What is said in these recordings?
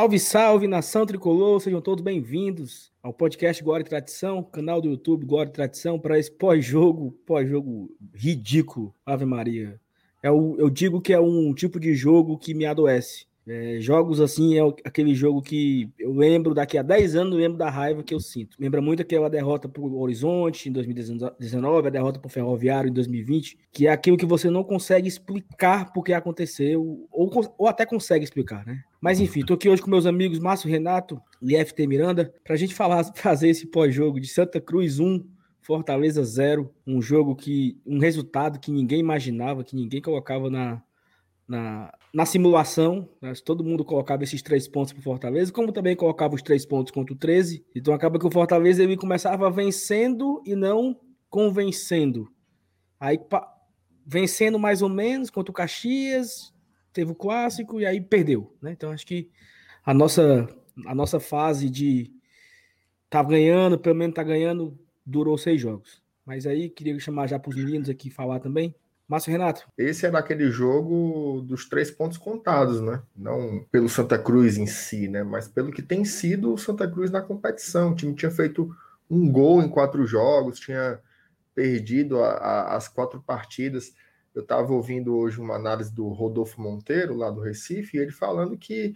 Salve, salve, nação tricolor, sejam todos bem-vindos ao podcast Glória e Tradição, canal do YouTube Glória e Tradição, para esse pós-jogo, pós-jogo ridículo, Ave Maria. É o, eu digo que é um tipo de jogo que me adoece. É, jogos assim é aquele jogo que eu lembro daqui a 10 anos, eu lembro da raiva que eu sinto. Lembra muito aquela derrota para o Horizonte em 2019, a derrota para o Ferroviário em 2020, que é aquilo que você não consegue explicar porque aconteceu, ou, ou até consegue explicar, né? Mas enfim, tô aqui hoje com meus amigos Márcio Renato e FT Miranda para a gente falar, fazer esse pós-jogo de Santa Cruz 1, Fortaleza 0, um jogo que um resultado que ninguém imaginava, que ninguém colocava na, na, na simulação, né, todo mundo colocava esses três pontos para o Fortaleza, como também colocava os três pontos contra o 13. Então acaba que o Fortaleza ele começava vencendo e não convencendo. Aí vencendo mais ou menos contra o Caxias, teve o clássico e aí perdeu. Né? Então acho que a nossa, a nossa fase de tá ganhando, pelo menos tá ganhando, durou seis jogos. Mas aí queria chamar já para os meninos aqui falar também. Márcio Renato. Esse era aquele jogo dos três pontos contados, né? Não pelo Santa Cruz em si, né? Mas pelo que tem sido o Santa Cruz na competição. O time tinha feito um gol em quatro jogos, tinha perdido a, a, as quatro partidas. Eu estava ouvindo hoje uma análise do Rodolfo Monteiro, lá do Recife, e ele falando que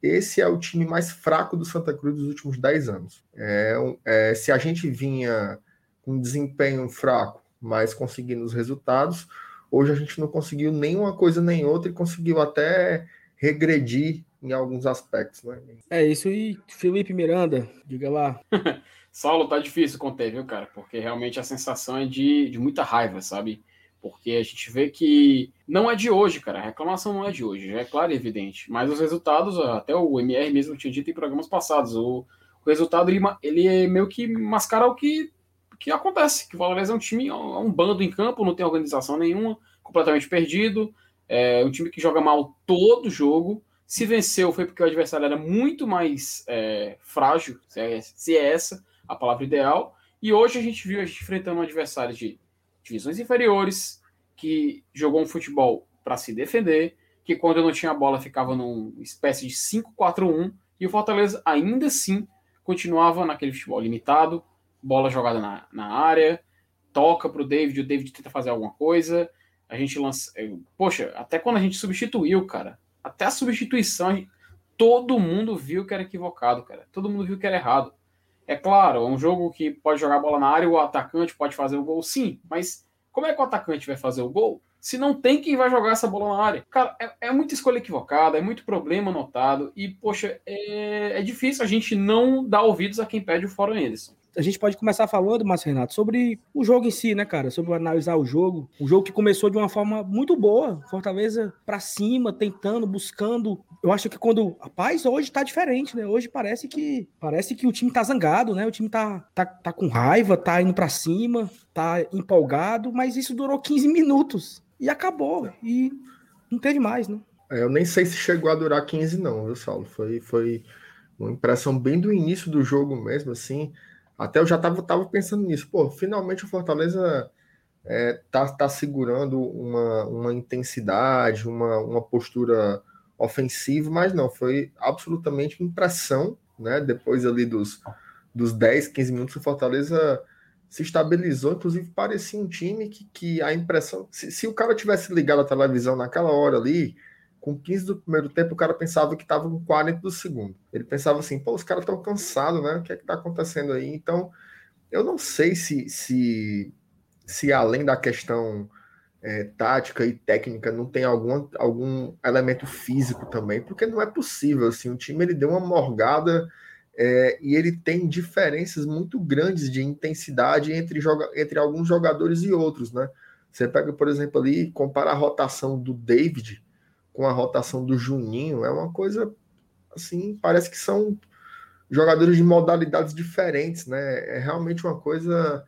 esse é o time mais fraco do Santa Cruz dos últimos dez anos. É, é, se a gente vinha com desempenho fraco, mas conseguindo os resultados, Hoje a gente não conseguiu nenhuma coisa nem outra e conseguiu até regredir em alguns aspectos, né? É isso e Felipe Miranda, diga lá. Saulo, tá difícil conter, viu, cara? Porque realmente a sensação é de, de muita raiva, sabe? Porque a gente vê que não é de hoje, cara. A reclamação não é de hoje, já é claro e evidente. Mas os resultados, até o MR mesmo tinha dito em programas passados, o, o resultado ele, ele é meio que mascara o que que acontece, que o Valores é um time, é um bando em campo, não tem organização nenhuma, completamente perdido, é um time que joga mal todo jogo. Se venceu foi porque o adversário era muito mais é, frágil, se é, se é, essa a palavra ideal. E hoje a gente viu a gente enfrentando um adversário de divisões inferiores, que jogou um futebol para se defender, que quando não tinha a bola ficava numa espécie de 5-4-1, e o Fortaleza ainda assim continuava naquele futebol limitado, bola jogada na, na área, toca para o David, o David tenta fazer alguma coisa, a gente lança. Poxa, até quando a gente substituiu, cara, até a substituição, todo mundo viu que era equivocado, cara. Todo mundo viu que era errado. É claro, é um jogo que pode jogar bola na área, o atacante pode fazer o gol, sim, mas como é que o atacante vai fazer o gol se não tem quem vai jogar essa bola na área? Cara, é, é muita escolha equivocada, é muito problema notado, e, poxa, é, é difícil a gente não dar ouvidos a quem pede o fora Anderson a gente pode começar falando, Márcio Renato, sobre o jogo em si, né, cara? Sobre analisar o jogo. O jogo que começou de uma forma muito boa. Fortaleza para cima, tentando, buscando. Eu acho que quando. Rapaz, hoje tá diferente, né? Hoje parece que parece que o time tá zangado, né? O time tá, tá, tá com raiva, tá indo para cima, tá empolgado, mas isso durou 15 minutos e acabou. E não teve mais, né? É, eu nem sei se chegou a durar 15, não, viu, Saulo? Foi, foi uma impressão bem do início do jogo mesmo, assim. Até eu já estava tava pensando nisso. Pô, finalmente o Fortaleza é, tá, tá segurando uma, uma intensidade, uma, uma postura ofensiva, mas não, foi absolutamente impressão, né? Depois ali dos, dos 10, 15 minutos, o Fortaleza se estabilizou, inclusive parecia um time que, que a impressão. Se, se o cara tivesse ligado a televisão naquela hora ali, com 15 do primeiro tempo, o cara pensava que estava com 40 do segundo. Ele pensava assim, pô, os caras estão cansados, né? O que é que tá acontecendo aí? Então, eu não sei se, se, se além da questão é, tática e técnica, não tem algum, algum elemento físico também, porque não é possível, assim, o time ele deu uma morgada é, e ele tem diferenças muito grandes de intensidade entre, joga entre alguns jogadores e outros, né? Você pega, por exemplo, ali, compara a rotação do David com a rotação do Juninho, é uma coisa assim, parece que são jogadores de modalidades diferentes, né? É realmente uma coisa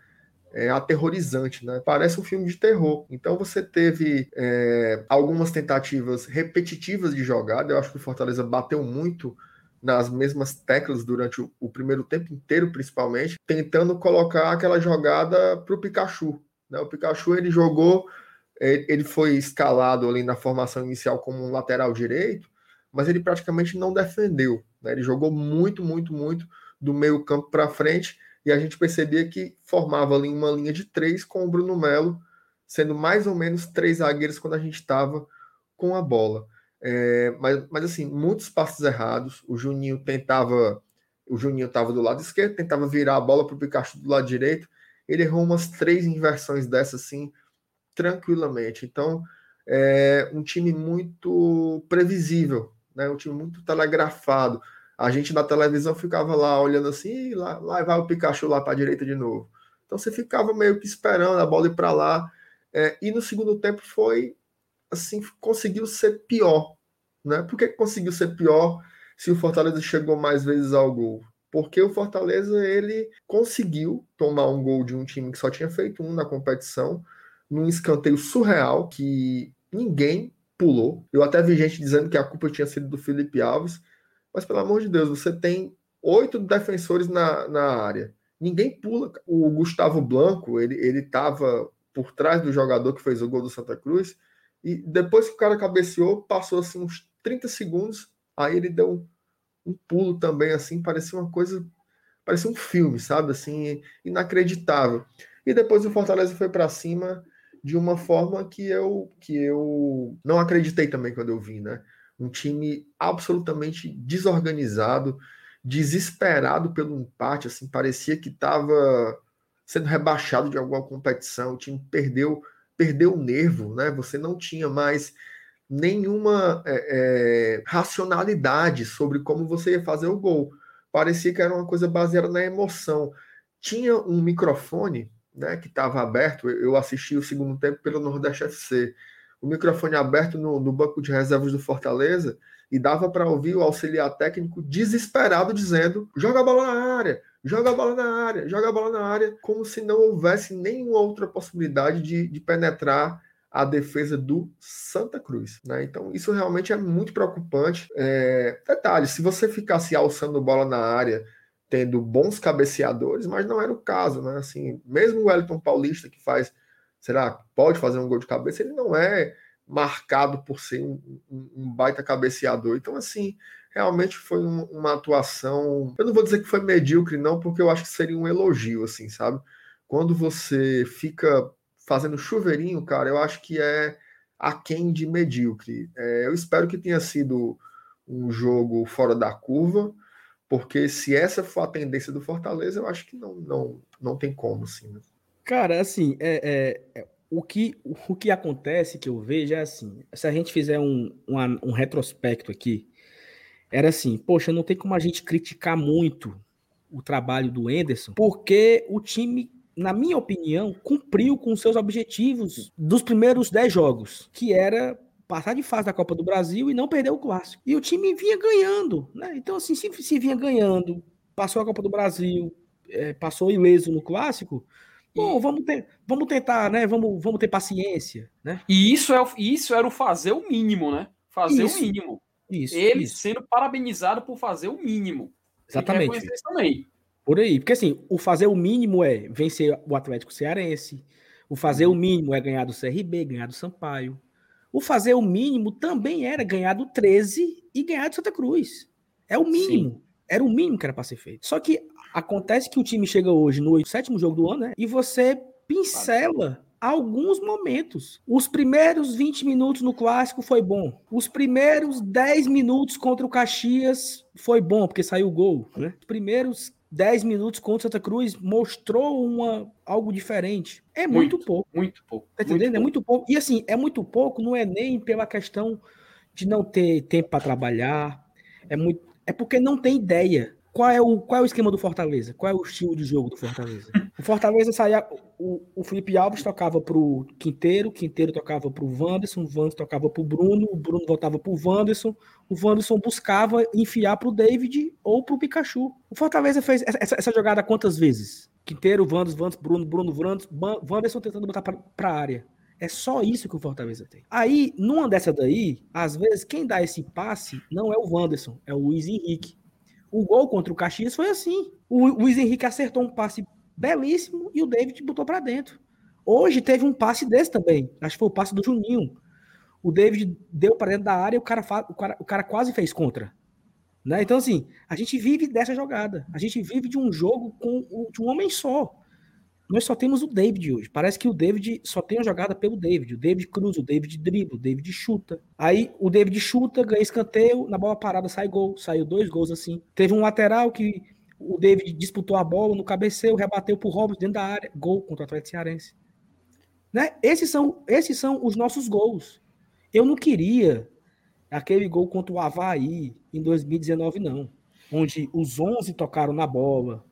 é, aterrorizante, né? Parece um filme de terror. Então você teve é, algumas tentativas repetitivas de jogada. Eu acho que o Fortaleza bateu muito nas mesmas teclas durante o, o primeiro tempo inteiro, principalmente, tentando colocar aquela jogada para o Pikachu. Né? O Pikachu ele jogou ele foi escalado ali na formação inicial como um lateral direito, mas ele praticamente não defendeu. Né? Ele jogou muito, muito, muito do meio campo para frente e a gente percebia que formava ali uma linha de três com o Bruno Melo, sendo mais ou menos três zagueiros quando a gente estava com a bola. É, mas, mas assim, muitos passos errados. O Juninho tentava, o Juninho estava do lado esquerdo, tentava virar a bola para o Pikachu do lado direito. Ele errou umas três inversões dessas assim, tranquilamente. Então, é um time muito previsível, né? Um time muito telegrafado. A gente na televisão ficava lá olhando assim, lá, lá vai o Pikachu lá para a direita de novo. Então você ficava meio que esperando a bola ir para lá. É, e no segundo tempo foi assim, conseguiu ser pior. Né? Por que conseguiu ser pior se o Fortaleza chegou mais vezes ao gol? Porque o Fortaleza ele conseguiu tomar um gol de um time que só tinha feito um na competição, num escanteio surreal que ninguém pulou. Eu até vi gente dizendo que a culpa tinha sido do Felipe Alves, mas pelo amor de Deus, você tem oito defensores na, na área. Ninguém pula. O Gustavo Blanco, ele estava por trás do jogador que fez o gol do Santa Cruz, e depois que o cara cabeceou, passou assim uns 30 segundos, aí ele deu um, um pulo também, assim, parecia uma coisa, parecia um filme, sabe? Assim, inacreditável. E depois o Fortaleza foi para cima de uma forma que eu que eu não acreditei também quando eu vi, né? Um time absolutamente desorganizado, desesperado pelo empate, assim, parecia que estava sendo rebaixado de alguma competição, o time perdeu perdeu o nervo, né? Você não tinha mais nenhuma é, é, racionalidade sobre como você ia fazer o gol. Parecia que era uma coisa baseada na emoção. Tinha um microfone né, que estava aberto, eu assisti o segundo tempo pelo Nordeste FC. O microfone aberto no, no banco de reservas do Fortaleza e dava para ouvir o auxiliar técnico desesperado dizendo: joga a bola na área, joga a bola na área, joga a bola na área, como se não houvesse nenhuma outra possibilidade de, de penetrar a defesa do Santa Cruz. Né? Então, isso realmente é muito preocupante. É... Detalhe: se você ficasse alçando bola na área, tendo bons cabeceadores, mas não era o caso, né? Assim, mesmo o Wellington Paulista, que faz, será, pode fazer um gol de cabeça, ele não é marcado por ser um, um, baita cabeceador. Então, assim, realmente foi um, uma atuação. Eu não vou dizer que foi medíocre, não, porque eu acho que seria um elogio, assim, sabe? Quando você fica fazendo chuveirinho, cara, eu acho que é aquém de medíocre. É, eu espero que tenha sido um jogo fora da curva, porque se essa for a tendência do Fortaleza, eu acho que não, não, não tem como, assim. Né? Cara, assim, é, é, é o, que, o que acontece que eu vejo é assim: se a gente fizer um, um, um retrospecto aqui, era assim, poxa, não tem como a gente criticar muito o trabalho do Enderson, porque o time, na minha opinião, cumpriu com seus objetivos dos primeiros 10 jogos, que era passar de fase da Copa do Brasil e não perder o clássico. E o time vinha ganhando, né? Então, assim, se, se vinha ganhando, passou a Copa do Brasil, é, passou ileso no clássico, Bom, vamos, ter, vamos tentar, né? Vamos, vamos ter paciência, né? E isso, é, isso era o fazer o mínimo, né? Fazer isso. o mínimo. Isso, ele isso. sendo parabenizado por fazer o mínimo. Exatamente. também. Por aí. Porque assim, o fazer o mínimo é vencer o Atlético Cearense. O fazer o mínimo é ganhar do CRB, ganhar do Sampaio. O fazer o mínimo também era ganhar do 13 e ganhar do Santa Cruz. É o mínimo. Sim. Era o mínimo que era para ser feito. Só que acontece que o time chega hoje no sétimo jogo do ano, né? E você pincela alguns momentos. Os primeiros 20 minutos no clássico foi bom. Os primeiros 10 minutos contra o Caxias foi bom, porque saiu o gol. Né? Os primeiros 10 minutos contra Santa Cruz mostrou uma, algo diferente. É muito, muito pouco. Muito pouco. Tá entendendo? Muito é muito pouco. E assim, é muito pouco, não é nem pela questão de não ter tempo para trabalhar. É muito. É porque não tem ideia qual é, o, qual é o esquema do Fortaleza? Qual é o estilo de jogo do Fortaleza? O Fortaleza saía. O, o Felipe Alves tocava pro Quinteiro, Quinteiro tocava pro Wanderson, o Wanderson tocava pro Bruno, o Bruno voltava pro Wanderson, o Wanderson buscava enfiar pro David ou pro Pikachu. O Fortaleza fez essa, essa jogada quantas vezes? Quinteiro, Wanderson, Wanderson, Bruno, Bruno, Wanderson, Wanderson tentando botar pra, pra área. É só isso que o Fortaleza tem. Aí, numa dessa daí, às vezes, quem dá esse passe não é o Wanderson, é o Luiz Henrique. O gol contra o Caxias foi assim. O Luiz Henrique acertou um passe belíssimo e o David botou para dentro. Hoje teve um passe desse também. Acho que foi o passe do Juninho. o David deu para dentro da área e o cara, o, cara, o cara quase fez contra. Né? Então, assim, a gente vive dessa jogada. A gente vive de um jogo com de um homem só. Nós só temos o David hoje. Parece que o David só tem a jogada pelo David. O David cruza, o David dribla, o David chuta. Aí o David chuta, ganha escanteio, na bola parada sai gol. Saiu dois gols assim. Teve um lateral que o David disputou a bola no cabeceio, rebateu pro Robson dentro da área. Gol contra o Atlético Cearense. Né? Esses, são, esses são os nossos gols. Eu não queria aquele gol contra o Havaí em 2019, não. Onde os 11 tocaram na bola,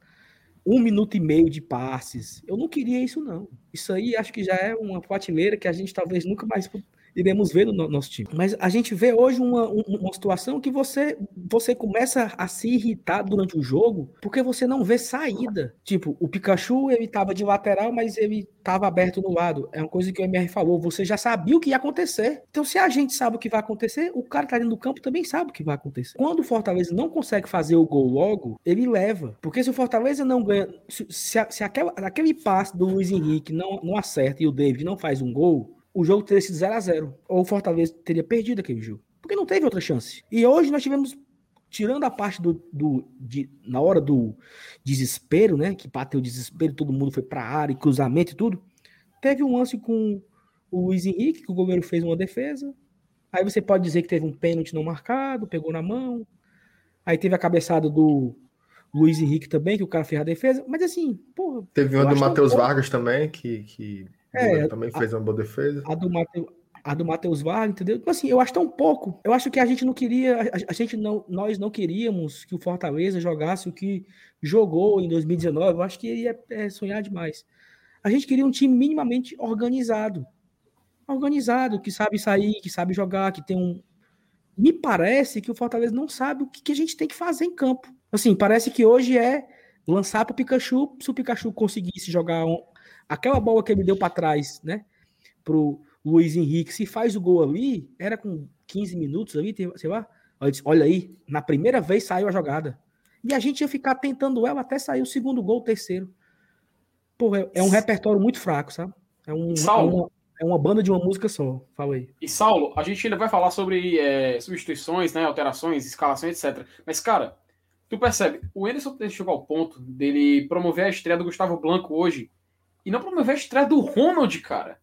um minuto e meio de passes. Eu não queria isso, não. Isso aí acho que já é uma prateleira que a gente talvez nunca mais iremos ver no nosso time. Mas a gente vê hoje uma, uma situação que você, você começa a se irritar durante o jogo porque você não vê saída. Tipo, o Pikachu, ele tava de lateral, mas ele tava aberto no lado. É uma coisa que o MR falou, você já sabia o que ia acontecer. Então, se a gente sabe o que vai acontecer, o cara que tá dentro do campo também sabe o que vai acontecer. Quando o Fortaleza não consegue fazer o gol logo, ele leva. Porque se o Fortaleza não ganha, se, se, se aquela, aquele passe do Luiz Henrique não, não acerta e o David não faz um gol, o jogo teria sido 0 a 0 Ou o Fortaleza teria perdido aquele jogo. Porque não teve outra chance. E hoje nós tivemos, tirando a parte do. do de, na hora do desespero, né? Que bateu o desespero, todo mundo foi para a área, cruzamento e tudo. Teve um lance com o Luiz Henrique, que o goleiro fez uma defesa. Aí você pode dizer que teve um pênalti não marcado, pegou na mão. Aí teve a cabeçada do Luiz Henrique também, que o cara fez a defesa. Mas assim, porra. Teve uma do Matheus Vargas também, que, que é, também fez a, uma boa defesa. A do Matheus a do Matheus Vargas, entendeu? Então, assim, eu acho tão pouco. Eu acho que a gente não queria, a, a, gente não, nós não queríamos que o Fortaleza jogasse o que jogou em 2019. Eu acho que ia é, sonhar demais. A gente queria um time minimamente organizado. Organizado, que sabe sair, que sabe jogar, que tem um. Me parece que o Fortaleza não sabe o que, que a gente tem que fazer em campo. Assim, parece que hoje é lançar para o Pikachu. Se o Pikachu conseguisse jogar Aquela bola que ele deu para trás, né? Pro Luiz Henrique, se faz o gol ali, era com 15 minutos ali, sei lá. Olha aí, na primeira vez saiu a jogada. E a gente ia ficar tentando ela até sair o segundo gol, o terceiro. Pô, é, é um repertório muito fraco, sabe? É, um, Saulo, é, uma, é uma banda de uma música só. Fala aí. E Saulo, a gente ainda vai falar sobre é, substituições, né, alterações, escalações, etc. Mas, cara, tu percebe, o Anderson chegou ao ponto dele promover a estreia do Gustavo Blanco hoje e não promoveu a estreia do Ronald, cara.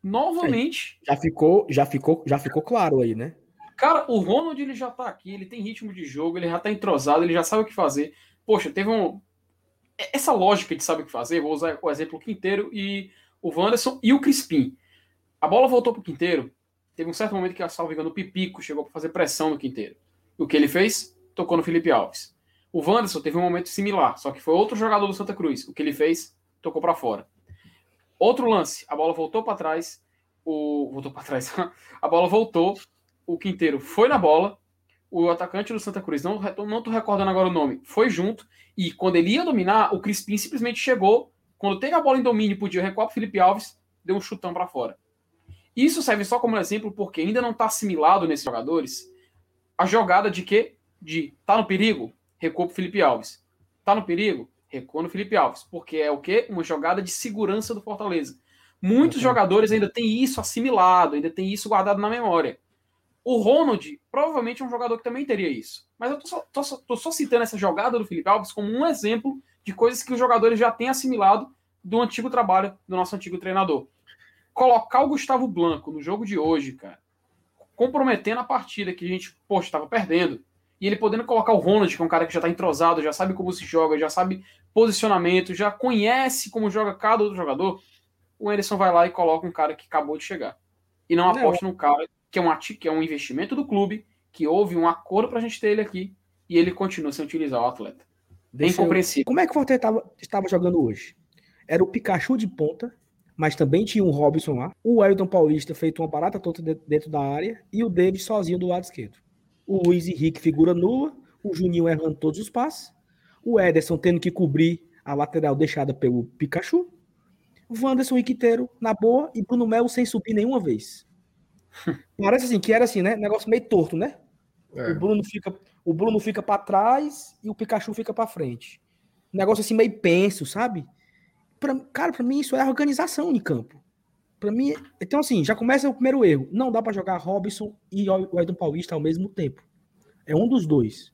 Novamente. É, já ficou, já ficou, já ficou claro aí, né? Cara, o Ronald ele já tá aqui, ele tem ritmo de jogo, ele já tá entrosado, ele já sabe o que fazer. Poxa, teve um essa lógica de sabe o que fazer, vou usar o exemplo Quinteiro e o Wanderson e o Crispim. A bola voltou pro Quinteiro, teve um certo momento que a salvo engano, o Pipico chegou para fazer pressão no Quinteiro. E o que ele fez? Tocou no Felipe Alves. O Wanderson teve um momento similar, só que foi outro jogador do Santa Cruz. O que ele fez? Tocou para fora. Outro lance, a bola voltou para trás, o voltou para trás, a bola voltou, o Quinteiro foi na bola, o atacante do Santa Cruz, não não tô recordando agora o nome, foi junto e quando ele ia dominar, o Crispim simplesmente chegou, quando teve a bola em domínio, podia recuar para Felipe Alves, deu um chutão para fora. Isso serve só como exemplo porque ainda não está assimilado nesses jogadores a jogada de que de tá no perigo, recua para Felipe Alves. Tá no perigo, recua no Felipe Alves, porque é o quê? Uma jogada de segurança do Fortaleza. Muitos uhum. jogadores ainda têm isso assimilado, ainda têm isso guardado na memória. O Ronald provavelmente é um jogador que também teria isso. Mas eu tô só, tô, tô só citando essa jogada do Felipe Alves como um exemplo de coisas que os jogadores já têm assimilado do antigo trabalho do nosso antigo treinador. Colocar o Gustavo Blanco no jogo de hoje, cara, comprometendo a partida que a gente, poxa, estava perdendo, e ele podendo colocar o Ronald, que é um cara que já está entrosado, já sabe como se joga, já sabe posicionamento, já conhece como joga cada outro jogador, o Anderson vai lá e coloca um cara que acabou de chegar. E não aposta num cara que é, um, que é um investimento do clube, que houve um acordo para a gente ter ele aqui, e ele continua sem utilizar o atleta. Bem compreensível. Como é que o Fortaleza estava, estava jogando hoje? Era o Pikachu de ponta, mas também tinha um Robson lá, o Wellington Paulista feito uma barata toda dentro da área, e o David sozinho do lado esquerdo o Luiz Henrique figura nua, o Juninho errando todos os passes, o Ederson tendo que cobrir a lateral deixada pelo Pikachu, o Wanderson Iquiteiro na boa e Bruno Melo sem subir nenhuma vez. Parece assim, que era assim, né? Negócio meio torto, né? É. O Bruno fica, o Bruno fica para trás e o Pikachu fica para frente. Negócio assim meio penso, sabe? Pra, cara, para mim isso é organização em campo. Para mim, então assim, já começa o primeiro erro. Não dá para jogar Robson e o Aydon Paulista ao mesmo tempo. É um dos dois.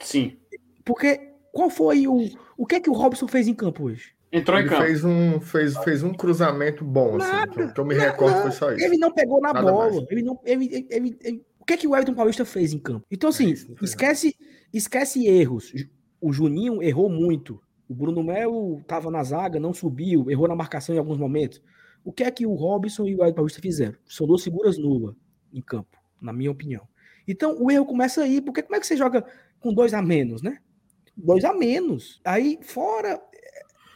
Sim. Porque qual foi o o que é que o Robson fez em campo hoje? Entrou ele em campo. Fez um, fez, fez um cruzamento bom, assim. Nada, que eu- que eu me Não, recordo foi só isso. Ele não pegou na Nada bola. mais. Ele não, ele, ele- ele- ele- o que é que o Everton Paulista fez em campo? Então, assim, É, esquece, esquece erros. O Juninho errou muito. O Bruno Melo estava na zaga, não subiu, errou na marcação em alguns momentos. O que é que o Robson e o Everton Paulista fizeram? São duas figuras nulas em campo, na minha opinião. Então, o erro começa aí, porque como é que você joga com dois a menos, né? Dois a menos. Aí, fora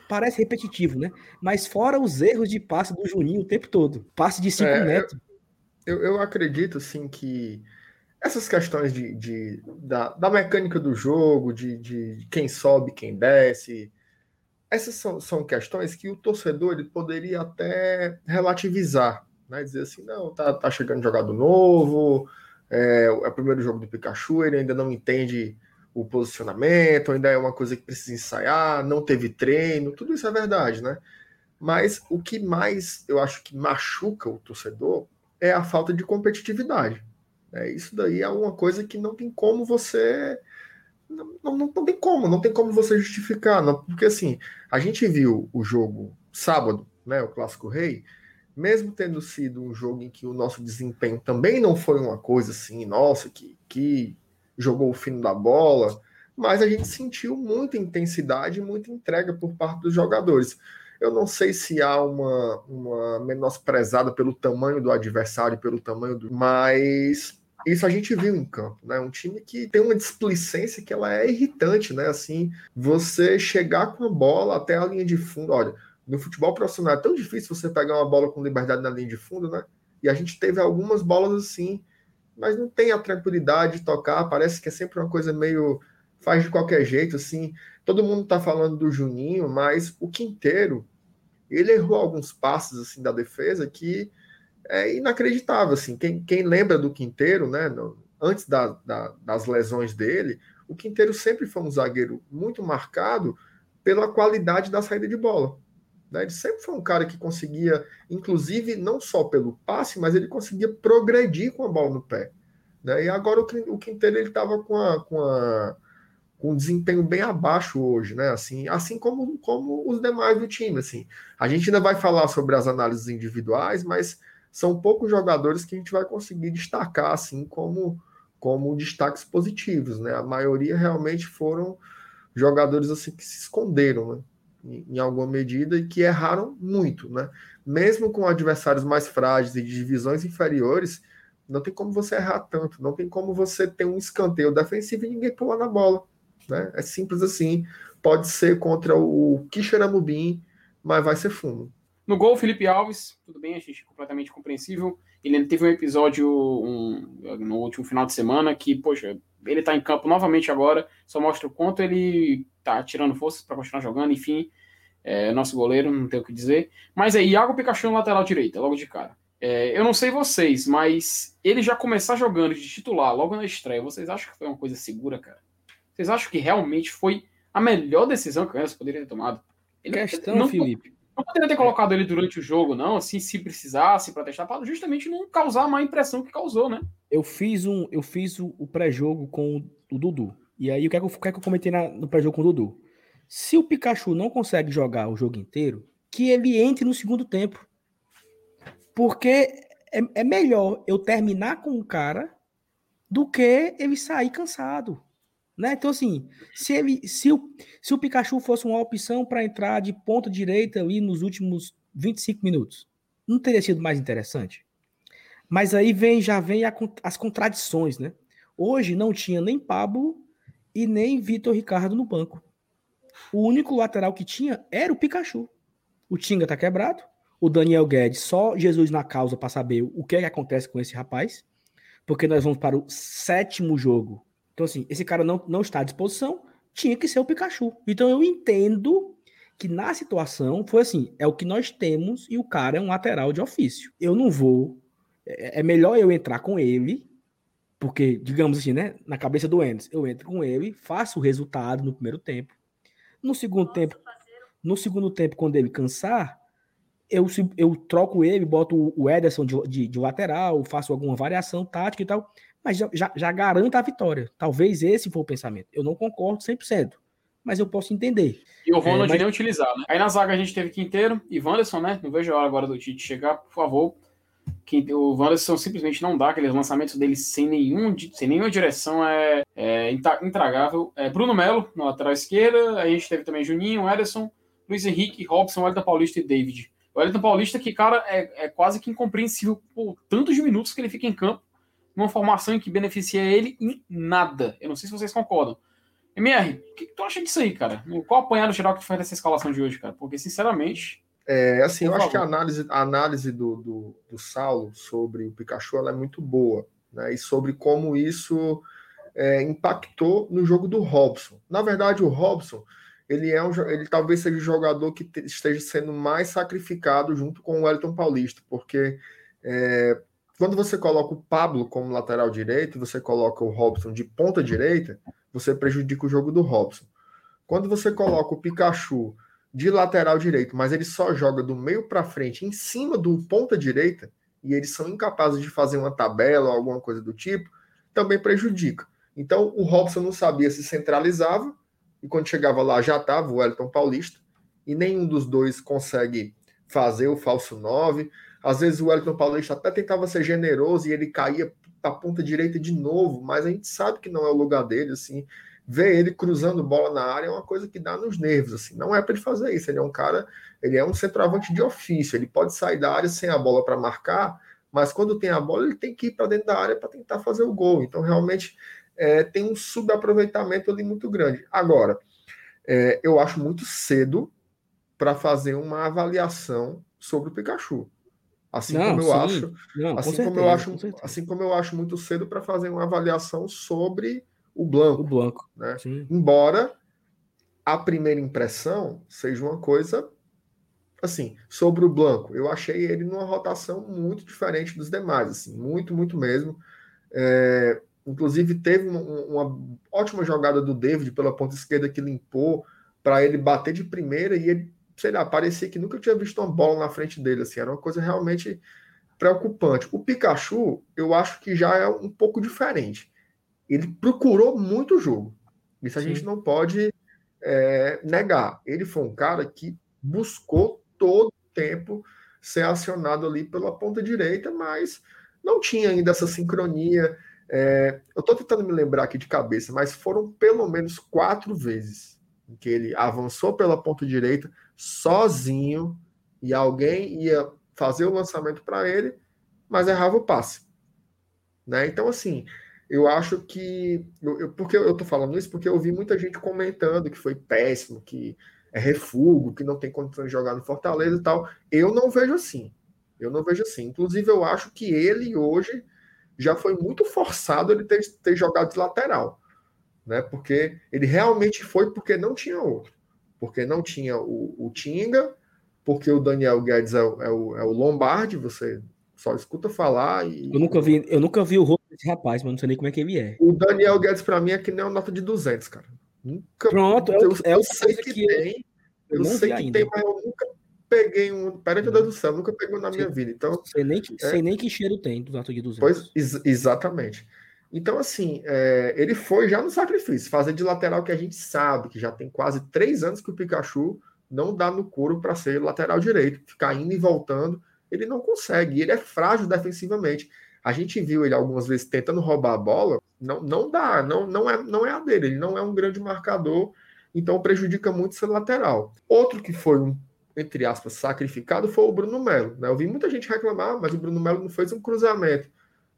parece repetitivo, né? Mas fora os erros de passe do Juninho o tempo todo. Passe de 5 É, metros. Eu, eu acredito, assim, que essas questões de, de- da, da mecânica do jogo, de, de quem sobe, quem desce, essas são, são questões que o torcedor ele poderia até relativizar, né? Dizer assim, não, tá, tá chegando jogador novo, é, é o primeiro jogo do Pikachu, ele ainda não entende o posicionamento, ainda é uma coisa que precisa ensaiar, não teve treino, tudo isso é verdade, né? Mas o que mais eu acho que machuca o torcedor é a falta de competitividade. né? Isso daí é uma coisa que não tem como você. Não, não, não tem como, não tem como você justificar. não- porque assim, a gente viu o jogo sábado, né? O Clássico Rei, mesmo tendo sido um jogo em que o nosso desempenho também não foi uma coisa assim, nossa, que, que jogou o fino da bola, mas a gente sentiu muita intensidade muita entrega por parte dos jogadores. Eu não sei se há uma, uma menosprezada pelo tamanho do adversário, pelo tamanho do. Mas isso a gente viu em campo, né? Um time que tem uma displicência que ela é irritante, né? Assim, você chegar com a bola até a linha de fundo. Olha, no futebol profissional é tão difícil você pegar uma bola com liberdade na linha de fundo, né? E a gente teve algumas bolas assim, mas não tem a tranquilidade de tocar. Parece que é sempre uma coisa meio. faz de qualquer jeito, assim. Todo mundo tá falando do Juninho, mas o Quinteiro, ele errou alguns passes assim da defesa que é inacreditável assim. Quem, quem lembra do Quinteiro, né, no- antes da- da- das lesões dele, o Quinteiro sempre foi um zagueiro muito marcado pela qualidade da saída de bola. né? Ele sempre foi um cara que conseguia, inclusive, não só pelo passe, mas ele conseguia progredir com a bola no pé. né? E agora o o Quinteiro estava com a, com a com um desempenho bem abaixo hoje, né? Assim, assim como, como os demais do time, assim. A gente ainda vai falar sobre as análises individuais, mas são poucos jogadores que a gente vai conseguir destacar assim como como destaques positivos, né? A maioria realmente foram jogadores assim que se esconderam, né? Em, alguma medida e que erraram muito, né? Mesmo com adversários mais frágeis e de divisões inferiores, não tem como você errar tanto, não tem como você ter um escanteio defensivo e ninguém pular na bola, né? É simples assim. Pode ser contra o Kisharamubim, mas vai ser fumo. No gol, Felipe Alves, tudo bem, a gente é completamente compreensível. Ele teve um episódio um, no último final de semana que, poxa, ele tá em campo novamente agora, só mostra o quanto ele tá tirando forças para continuar jogando, enfim. É, nosso goleiro, não tem o que dizer. Mas é Iago Pikachu no lateral direita, logo de cara. É, eu não sei vocês, mas ele já começar jogando de titular logo na estreia, vocês acham que foi uma coisa segura, cara? Vocês acham que realmente foi a melhor decisão que o Enes poderia ter tomado? Ele Questão, não, Felipe. Não poderia ter colocado ele durante o jogo, não, assim, se precisasse, para testar, para justamente não causar a má impressão que causou, né? Eu fiz um, eu fiz o, o pré-jogo com o Dudu. E aí o que é que eu, que é que eu comentei na- no pré-jogo com o Dudu? Se o Pikachu não consegue jogar o jogo inteiro, que ele entre no segundo tempo. Porque é, é melhor eu terminar com o cara do que ele sair cansado. Né? Então, assim, se, ele, se, o, se o Pikachu fosse uma opção para entrar de ponta direita ali nos últimos 25 minutos, não teria sido mais interessante? Mas aí vem, já vem a as contradições, né? Hoje não tinha nem Pablo e nem Vitor Ricardo no banco. O único lateral que tinha era o Pikachu. O Tinga tá quebrado. O Daniel Guedes, só Jesus na causa para saber o que, é que acontece com esse rapaz. Porque nós vamos para o sétimo jogo. Então, assim, esse cara não, não está à disposição. Tinha que ser o Pikachu. Então, eu entendo que na situação foi assim: é o que nós temos e o cara é um lateral de ofício. Eu não vou. É é melhor eu entrar com ele, porque, digamos assim, né? Na cabeça do Endes, eu entro com ele, faço o resultado no primeiro tempo. No segundo tempo, no segundo tempo, quando ele cansar, eu, eu troco ele, boto o Ederson de, de, de lateral, faço alguma variação tática e tal, mas já, já, já garanta a vitória. Talvez esse for o pensamento. Eu não concordo 100%, mas eu posso entender. E o Ronald é, mas... nem utilizar, né? Aí na zaga a gente teve Quinteiro e Wanderson, né? Não vejo a hora agora do Tite chegar, por favor. O Wanderson simplesmente não dá aqueles lançamentos dele sem, nenhum, sem nenhuma direção, é, é intragável. É Bruno Melo, na lateral esquerda, a gente teve também Juninho, Ederson, Luiz Henrique, Robson, Wellington Paulista e David. O Wellington Paulista, que, cara, é, é quase que incompreensível por tantos minutos que ele fica em campo, numa formação em que beneficia ele em nada. Eu não sei se vocês concordam. MR, o que, que tu acha disso aí, cara? Qual apanhado geral que faz dessa escalação de hoje, cara? Porque, sinceramente. É, assim, eu favor. acho que a análise, a análise do, do, do Saulo sobre o Pikachu é muito boa, né? E sobre como isso é, impactou no jogo do Robson. Na verdade, o Robson ele é um, ele talvez seja o jogador que esteja sendo mais sacrificado junto com o Wellington Paulista, porque é, quando você coloca o Pablo como lateral direito, você coloca o Robson de ponta direita, você prejudica o jogo do Robson. Quando você coloca o Pikachu de lateral direito, mas ele só joga do meio para frente, em cima do ponta direita, e eles são incapazes de fazer uma tabela ou alguma coisa do tipo, também prejudica. Então o Robson não sabia se centralizava, e quando chegava lá já estava o Wellington Paulista, e nenhum dos dois consegue fazer o falso 9. Às vezes o Wellington Paulista até tentava ser generoso e ele caía para a ponta direita de novo, mas a gente sabe que não é o lugar dele, assim. Ver ele cruzando bola na área é uma coisa que dá nos nervos, assim. Não é para ele fazer isso. Ele é um cara, ele é um centroavante de ofício. Ele pode sair da área sem a bola para marcar, mas quando tem a bola, ele tem que ir para dentro da área para tentar fazer o gol. Então, realmente, é, tem um subaproveitamento ali muito grande. Agora, é, eu acho muito cedo para fazer uma avaliação sobre o Pikachu. Assim não, como eu sim. acho, não, assim como eu acho, assim como eu acho muito cedo para fazer uma avaliação sobre o Blanco. O Blanco, né? Embora a primeira impressão seja uma coisa assim, sobre o Blanco, eu achei ele numa rotação muito diferente dos demais, assim, muito, muito mesmo. É, Inclusive, teve uma, uma, ótima jogada do David pela ponta esquerda que limpou para ele bater de primeira e ele, sei lá, parecia que nunca tinha visto uma bola na frente dele. Assim, era uma coisa realmente preocupante. O Pikachu, eu acho que já é um pouco diferente. Ele procurou muito o jogo. Isso a Sim. gente não pode é, negar. Ele foi um cara que buscou todo o tempo ser acionado ali pela ponta direita, mas não tinha ainda essa sincronia é, eu estou tentando me lembrar aqui de cabeça, mas foram pelo menos quatro vezes em que ele avançou pela ponta direita sozinho e alguém ia fazer o lançamento para ele, mas errava o passe. Né? Então, assim, eu acho que. Eu, eu, porque eu estou falando isso? Porque eu vi muita gente comentando que foi péssimo, que é refugo, que não tem condições de jogar no Fortaleza e tal. Eu não vejo assim. Eu não vejo assim. Inclusive, eu acho que ele hoje já foi muito forçado ele ter, ter jogado de lateral, né? Porque ele realmente foi porque não tinha outro, porque não tinha o, o Tinga, porque o Daniel Guedes é o, é o, é o Lombardi, você só escuta falar e... Eu nunca vi, eu nunca vi o rosto desse rapaz, mas não sei nem como é que ele é. O Daniel Guedes para mim é que nem uma nota de 200, cara. Nunca. Pronto, eu, é, eu sei que, que tem. Eu, eu sei que ainda. tem, mas eu nunca peguei um. Pera de Deus do céu, nunca peguei um na minha vida. Então, sei nem que, é... sei nem que cheiro tem dos atos de 200. Pois, ex exatamente. Então, assim, é, ele foi já no sacrifício, fazer de lateral que a gente sabe, que já tem quase três anos que o Pikachu não dá no couro para ser lateral direito, ficar indo e voltando, ele não consegue, ele é frágil defensivamente. A gente viu ele algumas vezes tentando roubar a bola, não, não dá, não, não, é, não é a dele, ele não é um grande marcador, então prejudica muito ser lateral. Outro que foi um entre aspas, sacrificado foi o Bruno Melo. Né? Eu vi muita gente reclamar, mas o Bruno Melo não fez um cruzamento.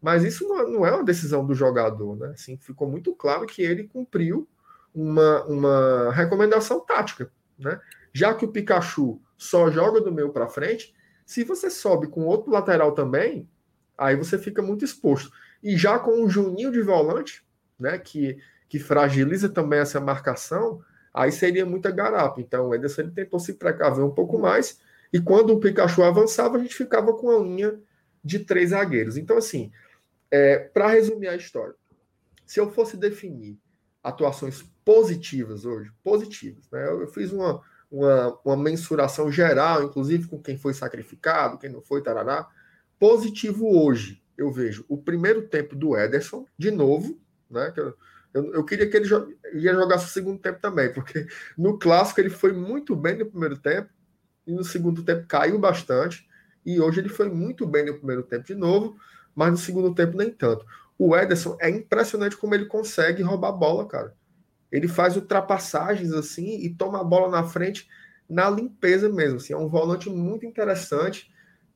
Mas isso não, é uma decisão do jogador. Né? Assim, ficou muito claro que ele cumpriu uma, uma recomendação tática. Né? Já que o Pikachu só joga do meio para frente, se você sobe com outro lateral também, aí você fica muito exposto. E já com o Juninho de volante, né, que, que fragiliza também essa marcação, aí seria muita garapa. Então o Ederson ele tentou se precaver um pouco mais, e quando o Pikachu avançava, a gente ficava com a linha de três zagueiros. Então, assim, é, para resumir a história, se eu fosse definir atuações positivas hoje, positivas, né? Eu, eu fiz uma, uma, uma mensuração geral, inclusive com quem foi sacrificado, quem não foi, tarará. Positivo hoje, eu vejo o primeiro tempo do Ederson, de novo, né? Eu, eu, eu queria que ele jo ia jogar o segundo tempo também, porque no clássico ele foi muito bem no primeiro tempo, e no segundo tempo caiu bastante, e hoje ele foi muito bem no primeiro tempo de novo, mas no segundo tempo nem tanto. O Ederson é impressionante como ele consegue roubar a bola, cara. Ele faz ultrapassagens assim e toma a bola na frente na limpeza mesmo. Assim, é um volante muito interessante.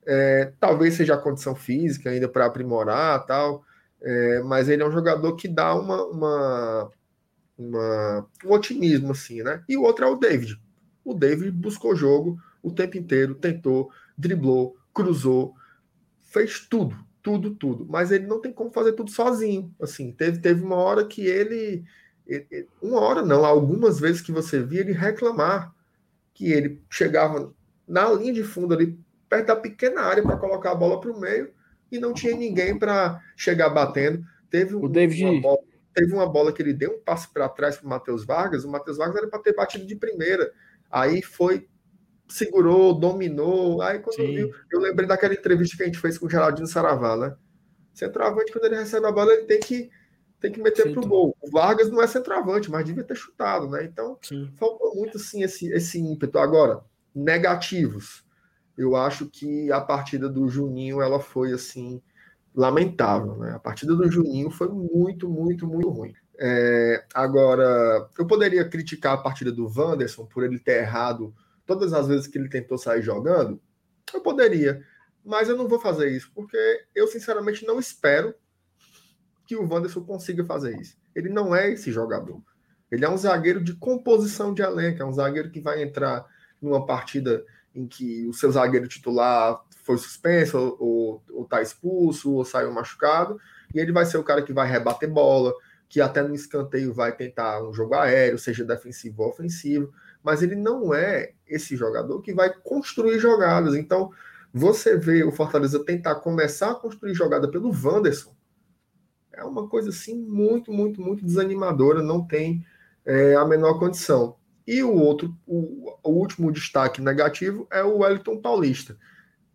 É, talvez seja a condição física ainda para aprimorar tal, é, mas ele é um jogador que dá uma, uma, uma, um otimismo assim, né? E o outro é o David. O David buscou jogo o tempo inteiro, tentou, driblou, cruzou, fez tudo, tudo, tudo. Mas ele não tem como fazer tudo sozinho. Assim, teve, teve uma hora que ele uma hora não, algumas vezes que você via ele reclamar que ele chegava na linha de fundo ali, perto da pequena área para colocar a bola para o meio e não tinha ninguém para chegar batendo. Teve, o David... uma bola, teve uma bola que ele deu um passe para trás para o Matheus Vargas, o Matheus Vargas era para ter batido de primeira. Aí foi, segurou, dominou. Aí quando eu, lembrei daquela entrevista que a gente fez com o Geraldinho Saravá, né? Centroavante, quando ele recebe a bola, ele tem que tem que meter para o gol. O Vargas não é centroavante, mas devia ter chutado, né? Então, Sim. faltou muito assim esse, esse ímpeto. Agora, negativos. Eu acho que a partida do Juninho ela foi assim lamentável, né? A partida do Juninho foi muito, muito, muito ruim. É, agora, eu poderia criticar a partida do Wanderson por ele ter errado todas as vezes que ele tentou sair jogando. Eu poderia, mas eu não vou fazer isso porque eu sinceramente não espero que o Wanderson consiga fazer isso. Ele não é esse jogador. Ele é um zagueiro de composição de elenco, é um zagueiro que vai entrar numa partida em que o seu zagueiro titular foi suspenso, ou, está expulso, ou saiu machucado, e ele vai ser o cara que vai rebater bola, que até no escanteio vai tentar um jogo aéreo, seja defensivo ou ofensivo, mas ele não é esse jogador que vai construir jogadas. Então, você vê o Fortaleza tentar começar a construir jogada pelo Wanderson, é uma coisa assim muito, muito, muito desanimadora, não tem é, a menor condição. E o outro, o, o, último destaque negativo é o Wellington Paulista.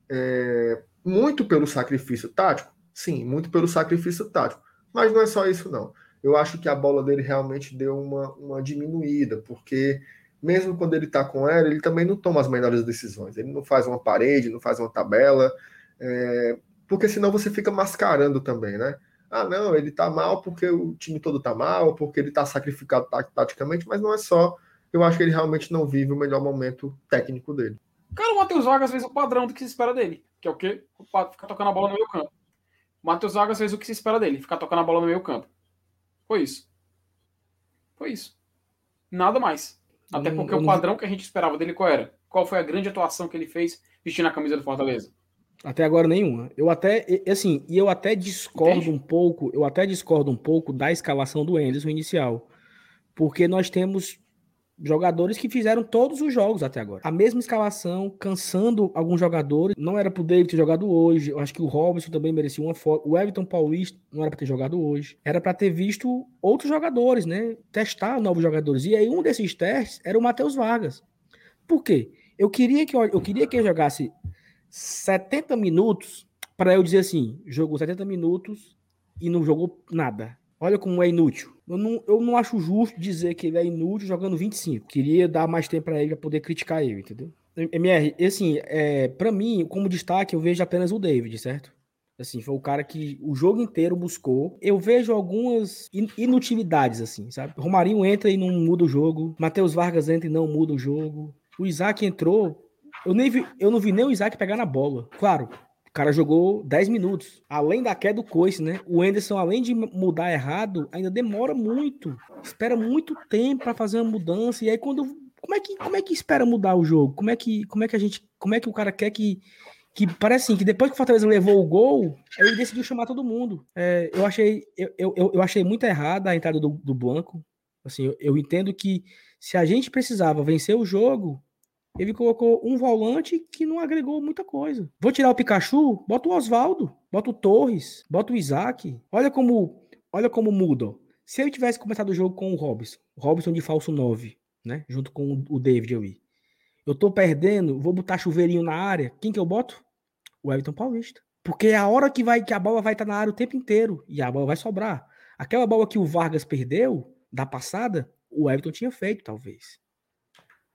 É, muito pelo sacrifício tático, sim, muito pelo sacrifício tático. Mas não é só isso, não. Eu acho que a bola dele realmente deu uma, uma diminuída, porque mesmo quando ele está com ela, ele também não toma as melhores decisões. Ele não faz uma parede, não faz uma tabela, é, porque senão você fica mascarando também, né? ah, não, ele tá mal porque o time todo tá mal, porque ele tá sacrificado taticamente, mas não é só. Eu acho que ele realmente não vive o melhor momento técnico dele. Cara, o Matheus Vargas fez o padrão do que se espera dele, que é o quê? Ficar tocando a bola no meio campo. O Matheus Vargas fez o que se espera dele, ficar tocando a bola no meio campo. Foi isso. Foi isso. Nada mais. Até porque o padrão que a gente esperava dele qual era? Qual foi a grande atuação que ele fez vestindo a camisa do Fortaleza? Até agora nenhuma. Eu até, assim, e eu até discordo Entendi. um pouco, eu até discordo um pouco da escalação do Anderson inicial. Porque nós temos jogadores que fizeram todos os jogos até agora. A mesma escalação, cansando alguns jogadores. Não era pro David ter jogado hoje. Eu acho que o Robson também merecia uma foto. O Everton Paulista não era para ter jogado hoje. Era para ter visto outros jogadores, né? Testar novos jogadores. E aí um desses testes era o Matheus Vargas. Por quê? Eu queria que eu queria que ele jogasse 70 minutos para eu dizer assim, jogou 70 minutos e não jogou nada. Olha como é inútil. Eu não, eu não acho justo dizer que ele é inútil jogando 25. Queria dar mais tempo para ele para poder criticar ele, entendeu? MR, assim, é, para mim, como destaque, eu vejo apenas o David, certo? Assim, foi o cara que o jogo inteiro buscou. Eu vejo algumas inutilidades, assim, sabe? Romarinho entra e não muda o jogo. Matheus Vargas entra e não muda o jogo. O Isaac entrou, eu, nem vi, eu não vi nem o Isaac pegar na bola. Claro, o cara jogou 10 minutos. Além da queda do coice, né? O Anderson, além de mudar errado, ainda demora muito. Espera muito tempo para fazer uma mudança. E aí, quando. Como é, que, como é que espera mudar o jogo? Como é que, como é que a gente. Como é que o cara quer que. Que parece assim, que depois que o Fortaleza levou o gol, ele decidiu chamar todo mundo. É, eu, achei, eu, eu, eu achei muito errada a entrada do, do Blanco. Assim, eu, eu entendo que se a gente precisava vencer o jogo, ele colocou um volante que não agregou muita coisa. Vou tirar o Pikachu, bota o Oswaldo, bota o Torres, bota o Isaac. Olha como, olha como muda. Se eu tivesse começado o jogo com o Robson, o Robson de falso 9, né? Junto com o David ali. Eu tô perdendo, vou botar chuveirinho na área. Quem que eu boto? O Everton Paulista. Porque é a hora que vai que a bola vai estar tá na área o tempo inteiro e a bola vai sobrar. Aquela bola que o Vargas perdeu da passada, o Everton tinha feito, talvez.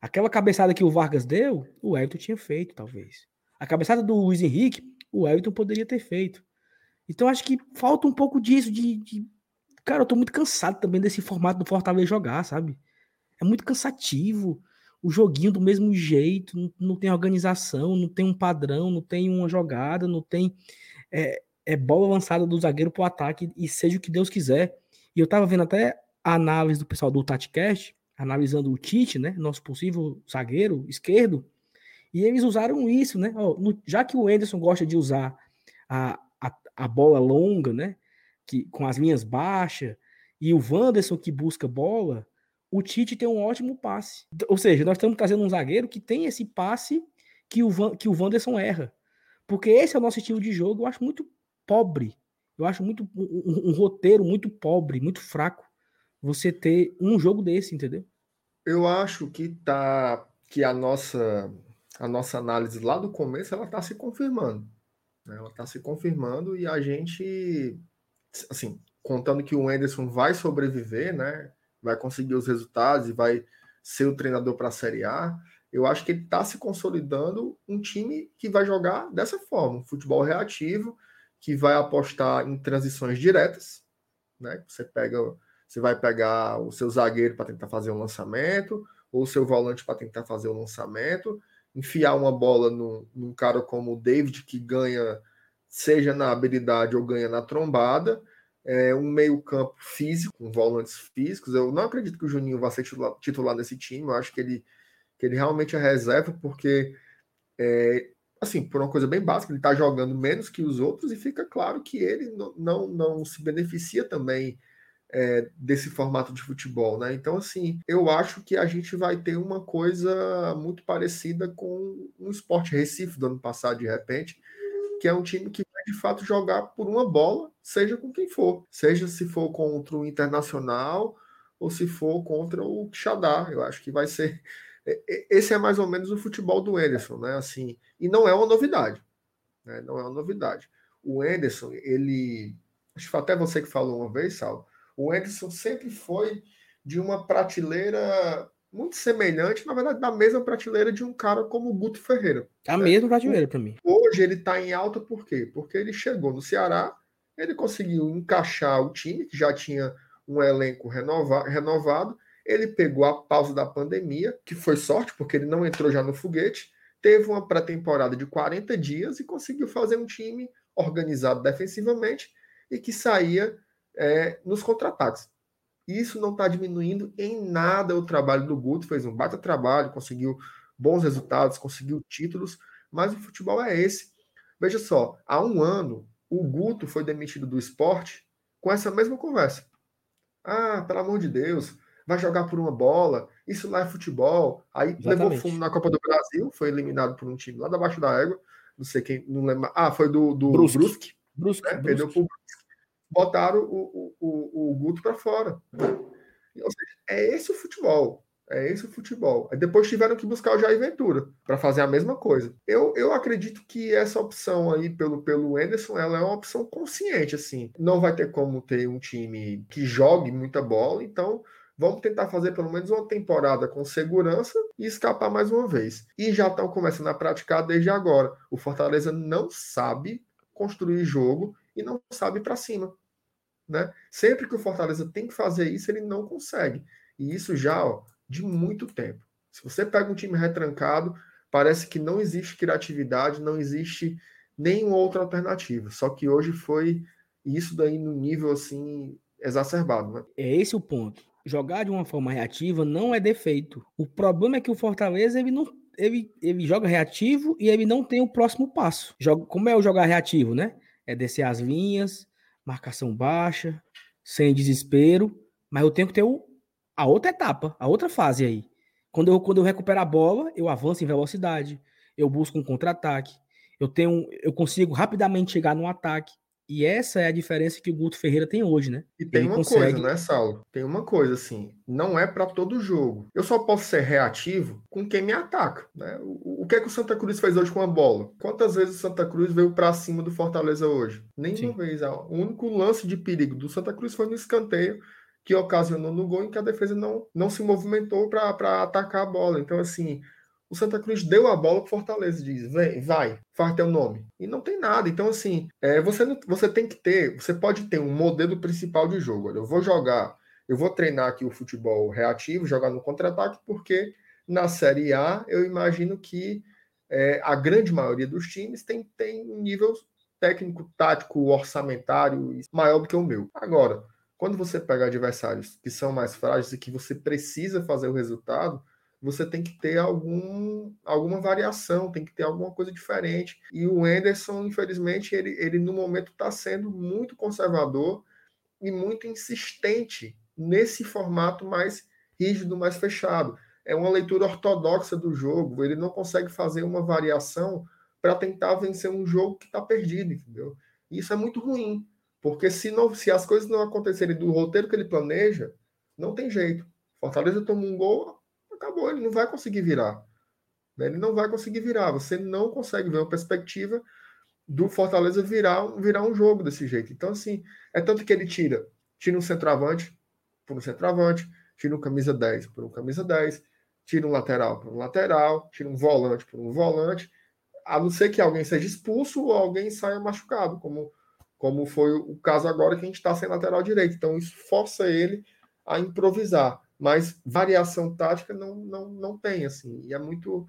Aquela cabeçada que o Vargas deu, o Everton tinha feito, talvez. A cabeçada do Luiz Henrique, o Everton poderia ter feito. Então acho que falta um pouco disso, de, de... Cara, eu tô muito cansado também desse formato do Fortaleza jogar, sabe? É muito cansativo. O joguinho do mesmo jeito, não, não tem organização, não tem um padrão, não tem uma jogada, não tem. É, é bola lançada do zagueiro pro ataque e seja o que Deus quiser. E eu tava vendo até a análise do pessoal do TatiCast, analisando o Tite, né? Nosso possível zagueiro esquerdo. E eles usaram isso, né? No, já que o Anderson gosta de usar a, a, a bola longa, né? Que, com as linhas baixas, e o Wanderson que busca bola, o Tite tem um ótimo passe. Ou seja, nós estamos trazendo um zagueiro que tem esse passe que o, Van, que o Wanderson erra. Porque esse é o nosso estilo de jogo, eu acho muito pobre. Eu acho muito um, um roteiro muito pobre, muito fraco. Você ter um jogo desse, entendeu? Eu acho que tá que a nossa a nossa análise lá do começo ela está se confirmando. Né? Ela está se confirmando e a gente, assim, contando que o Anderson vai sobreviver, né? Vai conseguir os resultados e vai ser o treinador para a Série A. Eu acho que ele está se consolidando um time que vai jogar dessa forma, um futebol reativo, que vai apostar em transições diretas, né? Você pega, você vai pegar o seu zagueiro para tentar fazer um lançamento, ou o seu volante para tentar fazer o um lançamento, enfiar uma bola num, num cara como o David, que ganha, seja na habilidade ou ganha na trombada, é, um meio-campo físico, com volantes físicos. Eu não acredito que o Juninho vá ser titular, titular nesse time, eu acho que ele, que ele realmente é reserva, porque, é, assim, por uma coisa bem básica, ele está jogando menos que os outros e fica claro que ele não, não, não se beneficia também é, desse formato de futebol, né? Então, assim, eu acho que a gente vai ter uma coisa muito parecida com um esporte Recife do ano passado, de repente, que é um time que vai de fato jogar por uma bola, seja com quem for, seja se for contra o Internacional ou se for contra o Xadá. Eu acho que vai ser. Esse é mais ou menos o futebol do Anderson, né? Assim, e não é uma novidade, né? Não é uma novidade. O Anderson, ele. Acho que foi até você que falou uma vez, Sal o Edson sempre foi de uma prateleira muito semelhante, na verdade, da mesma prateleira de um cara como o Guto Ferreira. A né? mesma prateleira para mim. Hoje ele está em alta por quê? Porque ele chegou no Ceará, ele conseguiu encaixar o time, que já tinha um elenco renova renovado, ele pegou a pausa da pandemia, que foi sorte, porque ele não entrou já no foguete, teve uma pré-temporada de 40 dias e conseguiu fazer um time organizado defensivamente e que saía é, nos contra-ataques. Isso não está diminuindo em nada o trabalho do Guto, fez um baita trabalho, conseguiu bons resultados, conseguiu títulos, mas o futebol é esse. Veja só, há um ano, o Guto foi demitido do esporte com essa mesma conversa. Ah, pelo amor de Deus, vai jogar por uma bola, isso lá é futebol. Aí Exatamente. levou fumo na Copa do Brasil, foi eliminado por um time lá da baixo da égua, não sei quem, não lembro. Ah, foi do, do Brusque. Brusque, Brusque, né? Perdeu pro Brusque botaram o, o, o, Guto para fora. Ou seja, é esse o futebol. É esse o futebol. Depois tiveram que buscar o Jair Ventura para fazer a mesma coisa. Eu, eu acredito que essa opção aí pelo, pelo Anderson ela é uma opção consciente. assim. Não vai ter como ter um time que jogue muita bola, então vamos tentar fazer pelo menos uma temporada com segurança e escapar mais uma vez. E já estão começando a praticar desde agora. O Fortaleza não sabe construir jogo e não sabe para cima. Né? Sempre que o Fortaleza tem que fazer isso, ele não consegue. E isso já ó, de muito tempo. Se você pega um time retrancado, parece que não existe criatividade, não existe nenhuma outra alternativa. Só que hoje foi isso daí no nível assim exacerbado. Né? É esse o ponto. Jogar de uma forma reativa não é defeito. O problema é que o Fortaleza ele não ele, ele joga reativo e ele não tem o próximo passo. Joga, como é o jogar reativo, né? É descer as linhas, marcação baixa, sem desespero, mas eu tenho que ter o, a outra etapa, a outra fase aí. Quando eu, quando eu recupero a bola, eu avanço em velocidade, eu busco um contra-ataque, eu tenho, eu consigo rapidamente chegar no ataque. E essa é a diferença que o Guto Ferreira tem hoje, né? E tem Ele uma consegue... coisa, né, Saulo? Tem uma coisa assim, não é para todo jogo. Eu só posso ser reativo com quem me ataca, né? O, o que é que o Santa Cruz fez hoje com a bola? Quantas vezes o Santa Cruz veio para cima do Fortaleza hoje? Nenhuma Sim. vez. O único lance de perigo do Santa Cruz foi no escanteio que ocasionou no gol em que a defesa não, não se movimentou para atacar a bola. Então, assim, o Santa Cruz deu a bola para Fortaleza diz: vem, vai, faz teu nome. E não tem nada. Então, assim, é, você, não, você tem que ter, você pode ter um modelo principal de jogo. Olha, eu vou jogar, eu vou treinar aqui o futebol reativo, jogar no contra-ataque, porque na Série A eu imagino que é, a grande maioria dos times tem, tem um nível técnico, tático, orçamentário maior do que o meu. Agora, quando você pega adversários que são mais frágeis e que você precisa fazer o resultado, você tem que ter algum, alguma variação, tem que ter alguma coisa diferente. E o Anderson, infelizmente, ele, ele no momento está sendo muito conservador e muito insistente nesse formato mais rígido, mais fechado. É uma leitura ortodoxa do jogo, ele não consegue fazer uma variação para tentar vencer um jogo que está perdido, entendeu? Isso é muito ruim, porque se, não, se as coisas não acontecerem do roteiro que ele planeja, não tem jeito. Fortaleza toma um gol, acabou, ele não vai conseguir virar. Né? Ele não vai conseguir virar. Você não consegue ver uma perspectiva do Fortaleza virar, virar um jogo desse jeito. Então, assim, é tanto que ele tira, tira um centroavante por um centroavante, tira um camisa 10 por um camisa 10, tira um lateral por um lateral, tira um volante por um volante, a não ser que alguém seja expulso ou alguém saia machucado, como, como foi o caso agora que a gente está sem lateral direito. Então, isso força ele a improvisar mas variação tática não, não, não tem, assim, e é muito,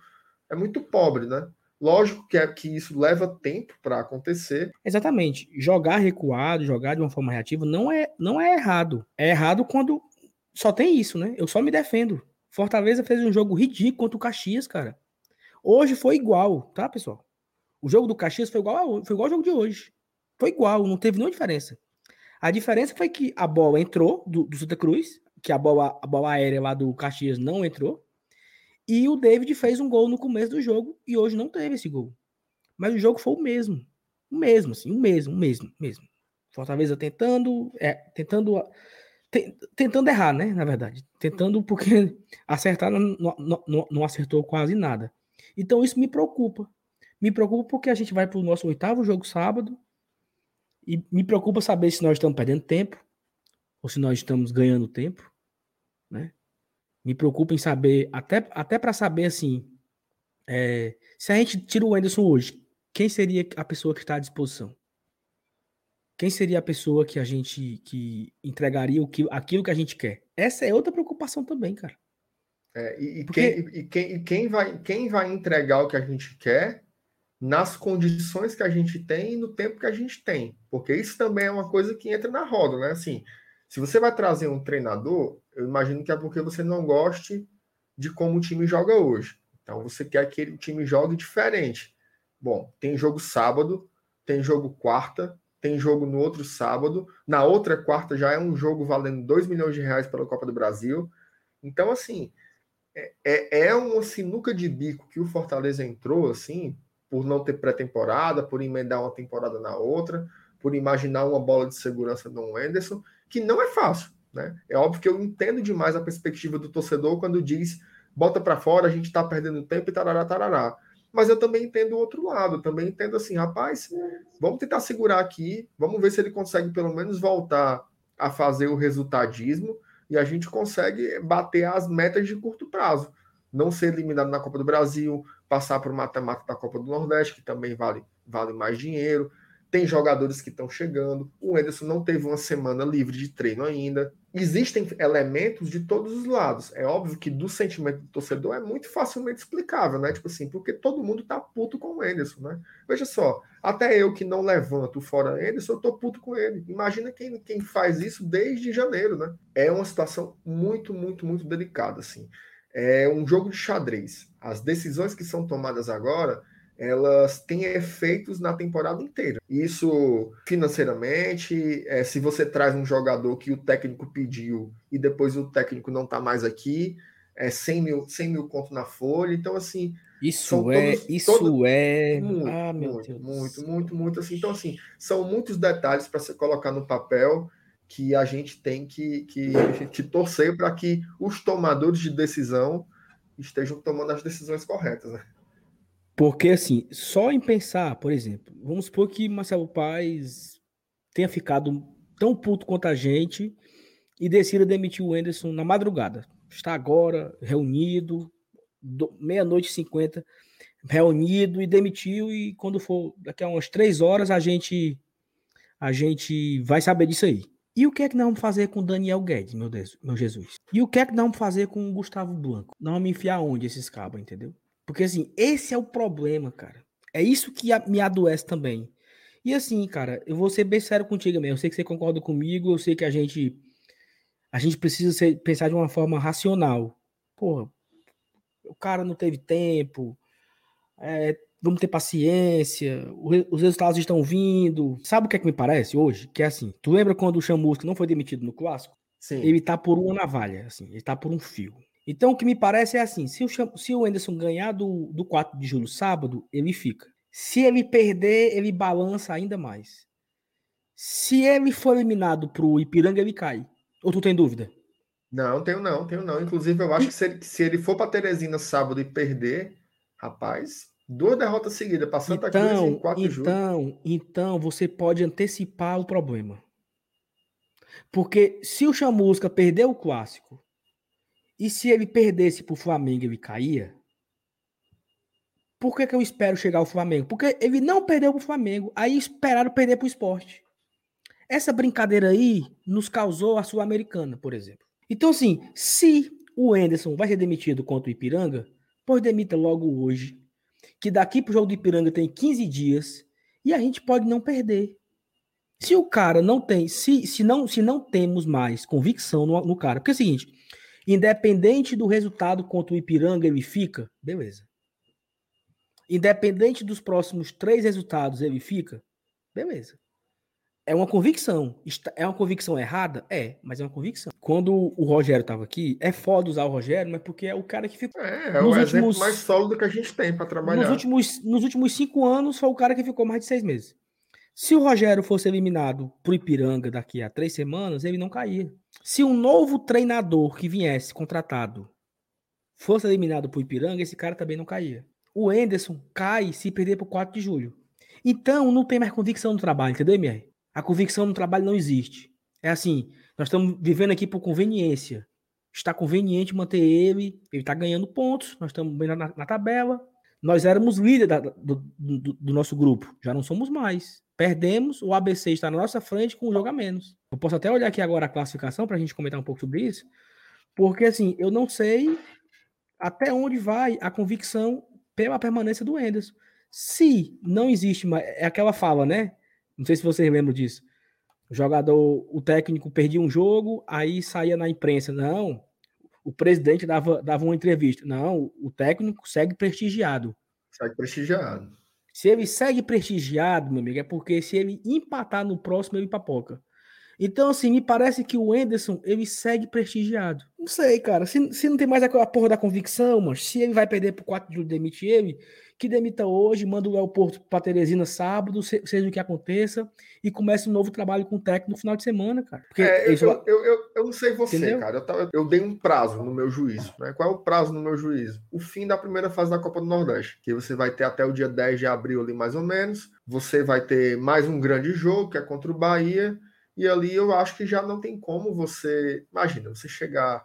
é muito pobre, né? Lógico que, é, que isso leva tempo para acontecer. Exatamente. Jogar recuado, jogar de uma forma reativa, não é, não é errado. É errado quando só tem isso, né? Eu só me defendo. Fortaleza fez um jogo ridículo contra o Caxias, cara. Hoje foi igual, tá, pessoal? O jogo do Caxias foi igual, ao, foi igual ao jogo de hoje. Foi igual, não teve nenhuma diferença. A diferença foi que a bola entrou do, do Santa Cruz, que a bola, a bola aérea lá do Caxias não entrou. E o David fez um gol no começo do jogo e hoje não teve esse gol. Mas o jogo foi o mesmo. O mesmo, assim, o mesmo, o mesmo, mesmo. Fortaleza tentando, é, tentando, te, tentando errar, né? Na verdade. Tentando, porque acertar não, não, não, não acertou quase nada. Então isso me preocupa. Me preocupa porque a gente vai para o nosso oitavo jogo sábado. E me preocupa saber se nós estamos perdendo tempo ou se nós estamos ganhando tempo, né? Me preocupa em saber, até, até para saber assim, é, se a gente tira o Anderson hoje, quem seria a pessoa que está à disposição? Quem seria a pessoa que a gente que entregaria o que, aquilo que a gente quer? Essa é outra preocupação também, cara. É, e, Porque... quem, e, quem, e quem, vai, quem vai entregar o que a gente quer nas condições que a gente tem e no tempo que a gente tem? Porque isso também é uma coisa que entra na roda, né? Assim, se você vai trazer um treinador, eu imagino que é porque você não goste de como o time joga hoje. Então você quer que o time jogue diferente. Bom, tem jogo sábado, tem jogo quarta, tem jogo no outro sábado, na outra quarta já é um jogo valendo 2 milhões de reais pela Copa do Brasil. Então, assim, é, é, é uma sinuca de bico que o Fortaleza entrou, assim, por não ter pré-temporada, por emendar uma temporada na outra, por imaginar uma bola de segurança no Anderson, que não é fácil. Né? É óbvio que eu entendo demais a perspectiva do torcedor quando diz bota para fora, a gente está perdendo tempo e tarará, tarará. Mas eu também entendo o outro lado, também entendo assim, rapaz, vamos tentar segurar aqui, vamos ver se ele consegue pelo menos voltar a fazer o resultadismo e a gente consegue bater as metas de curto prazo. Não ser eliminado na Copa do Brasil, passar para o mata-mata da Copa do Nordeste, que também vale, vale mais dinheiro, tem jogadores que estão chegando. O Ederson não teve uma semana livre de treino ainda. Existem elementos de todos os lados. É óbvio que do sentimento do torcedor é muito facilmente explicável, né? Tipo assim, porque todo mundo tá puto com o Ederson, né? Veja só, até eu que não levanto fora Ederson, eu tô puto com ele. Imagina quem, quem faz isso desde janeiro, né? É uma situação muito, muito, muito delicada, assim. É um jogo de xadrez. As decisões que são tomadas agora elas têm efeitos na temporada inteira. Isso financeiramente, é, se você traz um jogador que o técnico pediu e depois o técnico não está mais aqui, é, 100 mil, 100 mil conto na folha. Então, assim. Isso é, todos, isso todos, é. Muito, ah, muito, muito, muito, muito, assim. Então, assim, são muitos detalhes para você colocar no papel que a gente tem que, que, que torcer para que os tomadores de decisão estejam tomando as decisões corretas, né? Porque, assim, só em pensar, por exemplo, vamos supor que Marcelo Paes tenha ficado tão puto quanto a gente e decida demitir o Anderson na madrugada. Está agora reunido, meia-noite e cinquenta, reunido e demitiu, e quando for daqui a umas três horas a gente a gente vai saber disso aí. E o que é que nós vamos fazer com Daniel Guedes, meu Deus, meu Jesus? E o que é que nós vamos fazer com o Gustavo Blanco? Nós vamos enfiar onde esses cabos, entendeu? Porque assim, esse é o problema, cara. É isso que me adoece também. E assim, cara, eu vou ser bem sério contigo mesmo. Eu sei que você concorda comigo, eu sei que a gente a gente precisa ser, pensar de uma forma racional. Porra, o cara não teve tempo, é, vamos ter paciência, os resultados estão vindo. Sabe o que é que me parece hoje? Que é assim, tu lembra quando o Chamusca não foi demitido no clássico? Sim. Ele tá por uma navalha, assim, ele tá por um fio. Então o que me parece é assim, se o, se o Anderson ganhar do, do 4 de julho sábado, ele fica. Se ele perder, ele balança ainda mais. Se ele for eliminado pro Ipiranga, ele cai. Ou tu tem dúvida? Não, tenho não, tenho não. Inclusive, eu acho que se ele, se ele for para Teresina sábado e perder, rapaz, Duas derrotas seguidas para Santa então, Cruz em 4 de julho. Então, então você pode antecipar o problema. Porque se o Chamusca perder o clássico e se ele perdesse para o Flamengo ele caía, por que, que eu espero chegar ao Flamengo? Porque ele não perdeu para o Flamengo, aí esperaram perder para o esporte. Essa brincadeira aí nos causou a Sul-Americana, por exemplo. Então, assim, se o Enderson vai ser demitido contra o Ipiranga, pois demita logo hoje que daqui pro jogo do Ipiranga tem 15 dias e a gente pode não perder. Se o cara não tem, se, se, não, se não temos mais convicção no, no cara, porque é o seguinte, independente do resultado contra o Ipiranga, ele fica, beleza. Independente dos próximos três resultados, ele fica, beleza. É uma convicção. É uma convicção errada? É, mas é uma convicção. Quando o Rogério estava aqui, é foda usar o Rogério, mas porque é o cara que ficou. É, é o últimos, mais sólido que a gente tem para trabalhar. Nos últimos, nos últimos cinco anos, foi o cara que ficou mais de seis meses. Se o Rogério fosse eliminado pro Ipiranga daqui a três semanas, ele não caía. Se um novo treinador que viesse contratado fosse eliminado pro Ipiranga, esse cara também não caía. O Enderson cai se perder pro 4 de julho. Então, não tem mais convicção no trabalho, entendeu, MR? A convicção no trabalho não existe. É assim, nós estamos vivendo aqui por conveniência. Está conveniente manter ele, ele está ganhando pontos, nós estamos bem na, na tabela. Nós éramos líder da, do, do, do, nosso grupo, já não somos mais. Perdemos, o ABC está na nossa frente com um jogo a menos. Eu posso até olhar aqui agora a classificação para a gente comentar um pouco sobre isso, porque assim, eu não sei até onde vai a convicção pela permanência do Enderson. Se não existe é aquela fala, né? Não sei se vocês lembram disso. O jogador, o técnico perdia um jogo, aí saía na imprensa. Não, o presidente dava, dava uma entrevista. Não, o técnico segue prestigiado. Segue prestigiado. Se ele segue prestigiado, meu amigo, é porque se ele empatar no próximo, ele papoca. Então, assim, me parece que o Enderson, ele segue prestigiado. Não sei, cara. Se, se não tem mais a porra da convicção, mas se ele vai perder pro 4 de julho demitir ele, que demita hoje, manda o Léo Porto para Teresina sábado, seja o que aconteça, e comece um novo trabalho com o técnico no final de semana, cara. Porque é, eu, eu, eu, eu, não sei você, Entendeu? cara. Eu, tava, eu dei um prazo no meu juízo. Né? Qual é o prazo no meu juízo? O fim da primeira fase da Copa do Nordeste, que você vai ter até o dia 10 de abril ali, mais ou menos. Você vai ter mais um grande jogo, que é contra o Bahia. E ali eu acho que já não tem como você. Imagina, você chegar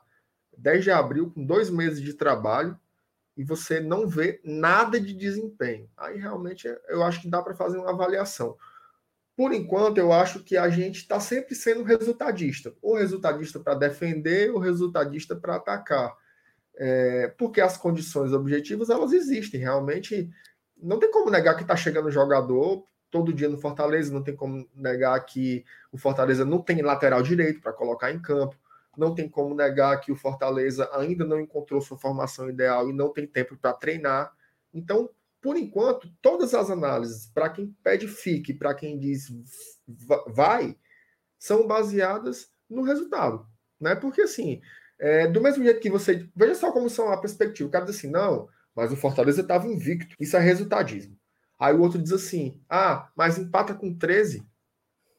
10 de abril com dois meses de trabalho e você não vê nada de desempenho. Aí realmente eu acho que dá para fazer uma avaliação. Por enquanto, eu acho que a gente está sempre sendo resultadista. Ou resultadista para defender, ou resultadista para atacar. É, porque as condições objetivas, elas existem. Realmente, não tem como negar que está chegando jogador todo dia no Fortaleza, não tem como negar que o Fortaleza não tem lateral direito para colocar em campo não tem como negar que o Fortaleza ainda não encontrou sua formação ideal e não tem tempo para treinar. Então, por enquanto, todas as análises, para quem pede fique, para quem diz vai, são baseadas no resultado. Né? Porque assim, É, do mesmo jeito que você. Veja só como são a perspectiva. O cara diz assim, não, mas o Fortaleza estava invicto. Isso é resultadismo. Aí o outro diz assim: ah, mas empata com 13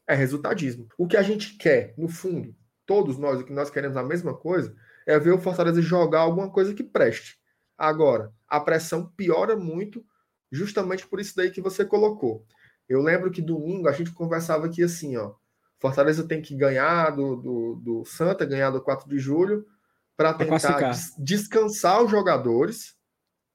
é resultadismo. O que a gente quer, no fundo, todos nós, o que nós queremos a mesma coisa, é ver o Fortaleza jogar alguma coisa que preste. Agora, a pressão piora muito, justamente por isso daí que você colocou. Eu lembro que domingo a gente conversava aqui assim, ó. Fortaleza tem que ganhar do, do, do Santa, ganhar do 4 de julho, para tentar des descansar os jogadores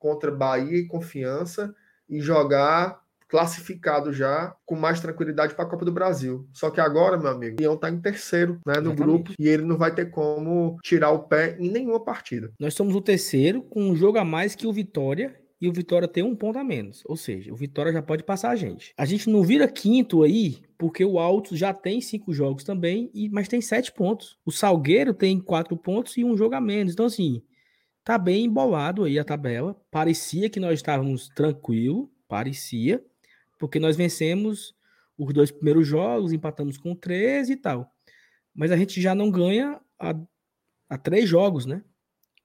contra Bahia e Confiança e jogar classificado já com mais tranquilidade para a Copa do Brasil. Só que agora, meu amigo, o Leão está em terceiro né, no Exatamente. grupo e ele não vai ter como tirar o pé em nenhuma partida. Nós somos o terceiro com um jogo a mais que o Vitória e o Vitória tem um ponto a menos. Ou seja, o Vitória já pode passar a gente. A gente não vira quinto aí, porque o Alto já tem cinco jogos também, e mas tem sete pontos. O Salgueiro tem quatro pontos e um jogo a menos. Então, assim, tá bem embolado aí a tabela. Parecia que nós estávamos tranquilo, parecia porque nós vencemos os dois primeiros jogos, empatamos com 13 e tal. Mas a gente já não ganha há, três jogos, né?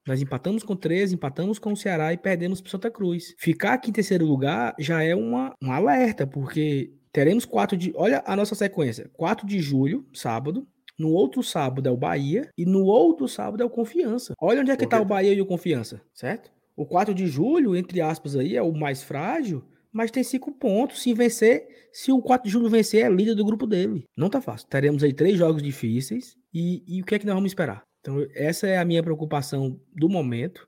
Nós empatamos com 13, empatamos com o Ceará e perdemos para Santa Cruz. Ficar aqui em terceiro lugar já é uma, um alerta, porque teremos quatro de. Olha a nossa sequência: 4 de julho, sábado. No outro sábado é o Bahia. E no outro sábado é o Confiança. Olha onde é que está o Bahia e o Confiança, certo? O 4 de julho, entre aspas, aí, é o mais frágil mas tem cinco pontos. Se vencer, se o 4 de julho vencer, é líder do grupo dele. Não tá fácil. Teremos aí três jogos difíceis. E, e o que é que nós vamos esperar? Então, essa é a minha preocupação do momento.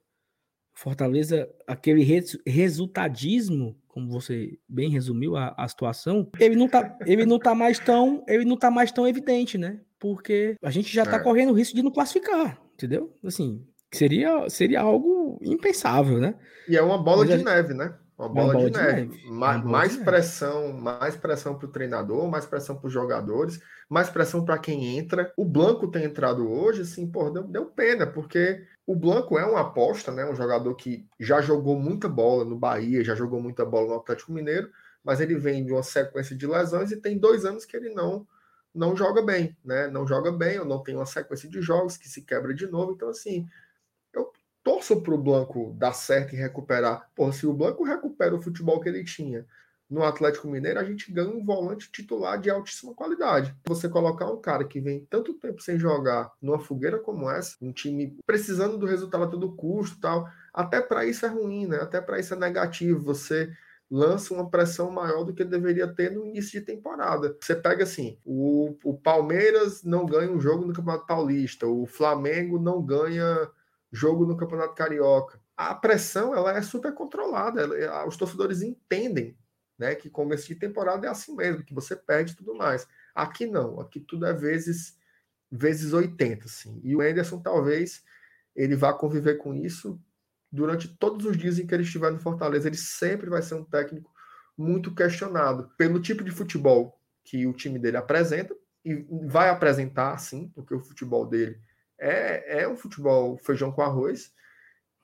Fortaleza, aquele res, resultadismo, como você bem resumiu a, a, situação, ele não, tá, ele não tá mais tão, ele não tá mais tão evidente, né? Porque a gente já tá é. correndo o risco de não classificar, entendeu? Assim, seria, seria algo impensável, né? E é uma bola Mas de a... neve, né? Uma bola, uma bola de, de, neve. neve. Ma mais de pressão, neve. mais pressão para o treinador, mais pressão para os jogadores, mais pressão para quem entra. O Blanco tem entrado hoje, assim, pô, deu, deu, pena, porque o Blanco é uma aposta, né? Um jogador que já jogou muita bola no Bahia, já jogou muita bola no Atlético Mineiro, mas ele vem de uma sequência de lesões e tem dois anos que ele não não joga bem, né? Não joga bem, ou não tem uma sequência de jogos que se quebra de novo. Então, assim, torço para o Blanco dar certo e recuperar. Pô, se o Blanco recupera o futebol que ele tinha no Atlético Mineiro, a gente ganha um volante titular de altíssima qualidade. Você colocar um cara que vem tanto tempo sem jogar numa fogueira como essa, um time precisando do resultado a todo custo tal, até para isso é ruim, né? Até para isso é negativo. Você lança uma pressão maior do que deveria ter no início de temporada. Você pega assim, o, o Palmeiras não ganha um jogo no Campeonato Paulista, o Flamengo não ganha jogo no Campeonato Carioca. A pressão ela é super controlada, ela, os torcedores entendem né, que começo de temporada é assim mesmo, que você perde e tudo mais. Aqui não, aqui tudo é vezes vezes 80, assim. E o Anderson talvez ele vá conviver com isso durante todos os dias em que ele estiver no Fortaleza. Ele sempre vai ser um técnico muito questionado pelo tipo de futebol que o time dele apresenta e vai apresentar, sim, porque o futebol dele é, é um futebol feijão com arroz,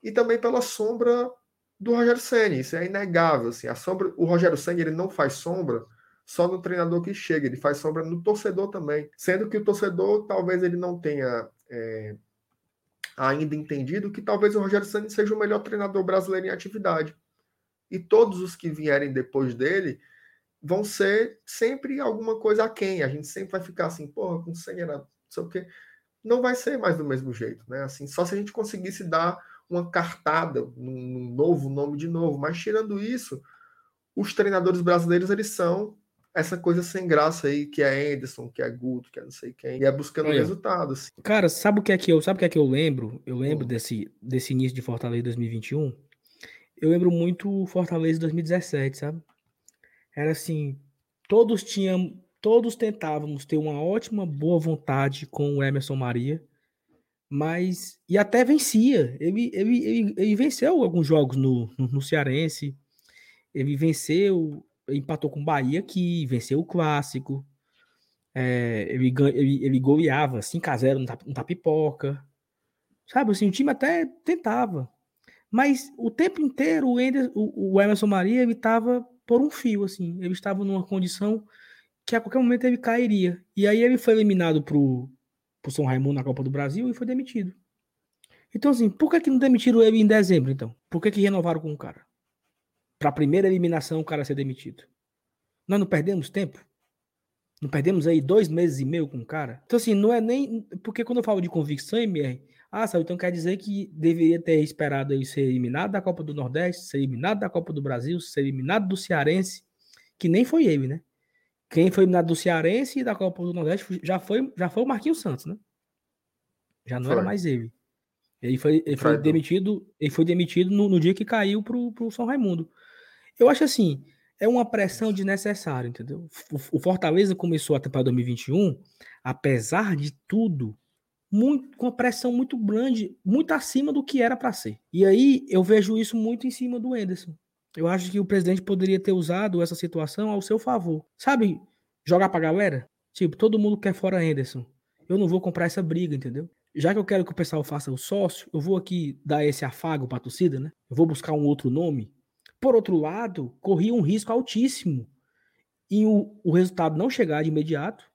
e também pela sombra do Rogério Senna, isso é inegável, assim, a sombra, o Rogério Senna, ele não faz sombra só no treinador que chega, ele faz sombra no torcedor também, sendo que o torcedor talvez ele não tenha é, ainda entendido que talvez o Rogério Senna seja o melhor treinador brasileiro em atividade, e todos os que vierem depois dele vão ser sempre alguma coisa a quem, a gente sempre vai ficar assim, porra, com Senna não sei o quê, não vai ser mais do mesmo jeito, né? Assim, só se a gente conseguisse dar uma cartada num, novo nome de novo. Mas tirando isso, os treinadores brasileiros eles são essa coisa sem graça aí, que é Anderson, que é Guto, que é não sei quem, e é buscando Olha, resultados. Cara, sabe o que é que eu, sabe o que é que eu lembro? Eu lembro hum. desse, desse início de Fortaleza 2021. Eu lembro muito Fortaleza 2017, sabe? Era assim, todos tinham todos tentávamos ter uma ótima, boa vontade com o Emerson Maria, mas e até vencia. Ele, ele, ele, ele venceu alguns jogos no, no, no Cearense, ele venceu, empatou com o Bahia aqui, venceu o clássico. É, ele, ele, ele goleava 5x0 no, no Tapipoca. Sabe assim, o time até tentava. Mas o tempo inteiro o, Ender, o, o Emerson Maria ele estava por um fio, assim. Ele estava numa condição que a qualquer momento ele cairia. E aí ele foi eliminado pro, pro São Raimundo na Copa do Brasil e foi demitido. Então, assim, por que, que não demitiram ele em dezembro, então? Por que, que renovaram com o cara? Para a primeira eliminação, o cara ser demitido. Nós não perdemos tempo? Não perdemos aí dois meses e meio com o cara? Então, assim, não é nem. Porque quando eu falo de convicção, MR, ah, sabe, então quer dizer que deveria ter esperado aí ser eliminado da Copa do Nordeste, ser eliminado da Copa do Brasil, ser eliminado do Cearense, que nem foi ele, né? Quem foi eliminado do Cearense e da Copa do Nordeste já foi, já foi o Marquinhos Santos, né? Já não foi. era mais ele. Ele foi, ele foi demitido, ele foi demitido no, no, dia que caiu pro, pro São Raimundo. Eu acho assim, é uma pressão desnecessária, entendeu? O, o Fortaleza começou a temporada 2021, apesar de tudo, muito, com uma pressão muito grande, muito acima do que era para ser. E aí eu vejo isso muito em cima do Enderson. Eu acho que o presidente poderia ter usado essa situação ao seu favor. Sabe, jogar pra galera? Tipo, todo mundo quer fora Enderson. Eu não vou comprar essa briga, entendeu? já que eu quero que o pessoal faça o sócio, eu vou aqui dar esse afago para a torcida, né? Eu vou buscar um outro nome. Por outro lado, corria um risco altíssimo em o, o resultado não chegar de imediato,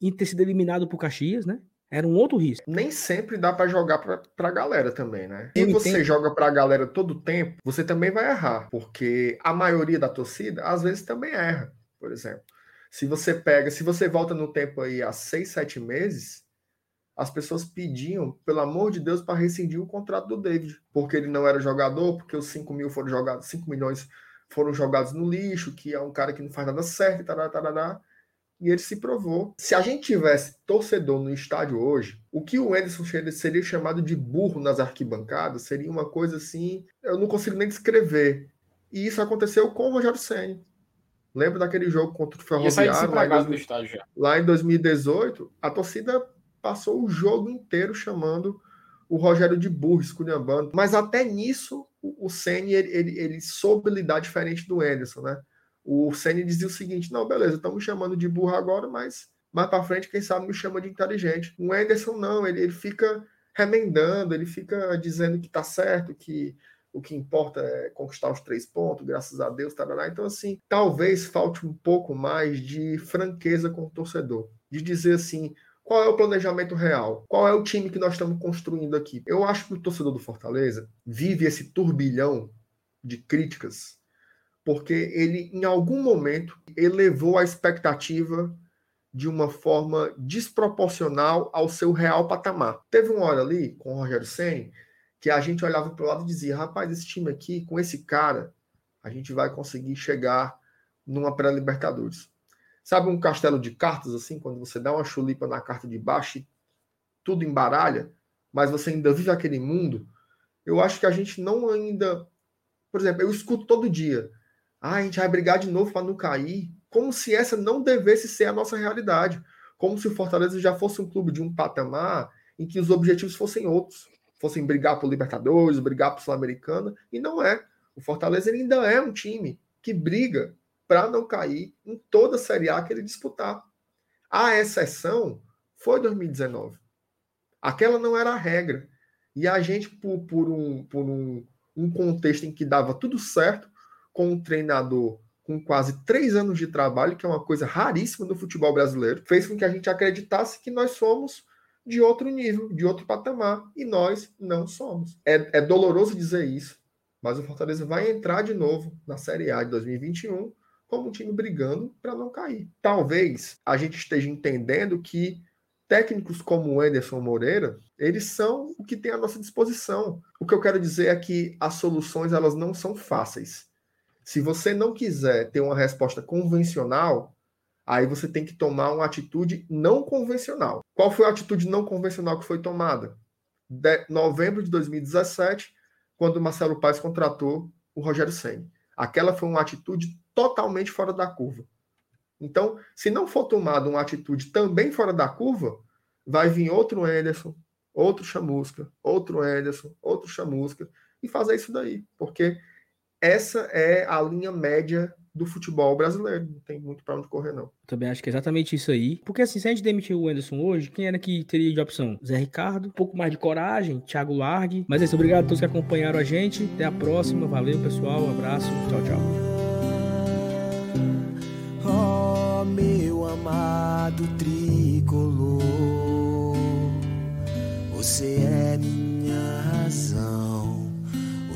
em ter sido eliminado por Caxias, né? Era um outro risco. Nem sempre dá para jogar para a galera também, né? Se você joga para a galera todo tempo, você também vai errar, porque a maioria da torcida às vezes também erra, por exemplo. Se você pega, se você volta no tempo aí há seis, sete meses, as pessoas pediam, pelo amor de Deus, para rescindir o contrato do David, porque ele não era jogador, porque os 5 mil foram jogados, 5 milhões foram jogados no lixo, que é um cara que não faz nada certo, tarará, tarará, e ele se provou. Se a gente tivesse torcedor no estádio hoje, o que o Anderson seria chamado de burro nas arquibancadas seria uma coisa assim, eu não consigo nem descrever. E isso aconteceu com o Rogério Senna. Lembra daquele jogo contra o Ferroviário lá, em 2000, lá em 2018? A torcida passou o jogo inteiro chamando o Rogério de burro, esculhambando. Mas até nisso, o, Senna, ele, ele, ele, soube lidar diferente do Anderson, né? O Senna dizia o seguinte, não, beleza, estamos me chamando de burro agora, mas mais para frente, quem sabe me chama de inteligente. O Anderson não, ele, ele fica remendando, ele fica dizendo que tá certo, que o que importa é conquistar os três pontos, graças a Deus, tarará. Então, assim, talvez falte um pouco mais de franqueza com o torcedor. De dizer assim, qual é o planejamento real? Qual é o time que nós estamos construindo aqui? Eu acho que o torcedor do Fortaleza vive esse turbilhão de críticas porque ele, em algum momento, elevou a expectativa de uma forma desproporcional ao seu real patamar. Teve uma hora ali, com o Rogério Senna, que a gente olhava para o lado e dizia: rapaz, esse time aqui, com esse cara, a gente vai conseguir chegar numa pré-Libertadores. Sabe um castelo de cartas, assim, quando você dá uma chulipa na carta de baixo e tudo embaralha, mas você ainda vive aquele mundo? Eu acho que a gente não ainda. Por exemplo, eu escuto todo dia. Ah, a gente vai brigar de novo para não cair. Como se essa não devesse ser a nossa realidade. Como se o Fortaleza já fosse um clube de um patamar em que os objetivos fossem outros. Fossem brigar por Libertadores, brigar por Sul-Americana. E não é. O Fortaleza ainda é um time que briga para não cair em toda a Série A que ele disputar. A exceção foi 2019. Aquela não era a regra. E a gente, por, por, um, por um, um contexto em que dava tudo certo, com um treinador com quase três anos de trabalho, que é uma coisa raríssima no futebol brasileiro, fez com que a gente acreditasse que nós somos de outro nível, de outro patamar, e nós não somos. É, é doloroso dizer isso, mas o Fortaleza vai entrar de novo na Série A de 2021 como um time brigando para não cair. Talvez a gente esteja entendendo que técnicos como o Anderson Moreira, eles são o que tem à nossa disposição. O que eu quero dizer é que as soluções elas não são fáceis. Se você não quiser ter uma resposta convencional, aí você tem que tomar uma atitude não convencional. Qual foi a atitude não convencional que foi tomada? De novembro de 2017, quando Marcelo Paes contratou o Rogério Senna. Aquela foi uma atitude totalmente fora da curva. Então, se não for tomada uma atitude também fora da curva, vai vir outro Anderson, outro Chamusca, outro Anderson, outro Chamusca, e fazer isso daí. Porque essa é a linha média do futebol brasileiro. Não tem muito para onde correr, não. Também acho que é exatamente isso aí. Porque assim, se a gente demitir o Anderson hoje, quem era que teria de opção? Zé Ricardo, um pouco mais de coragem, Thiago Largue. Mas é isso, obrigado a todos que acompanharam a gente. Até a próxima. Valeu, pessoal. Um abraço. Tchau, tchau. amado tricolor. Você é minha razão,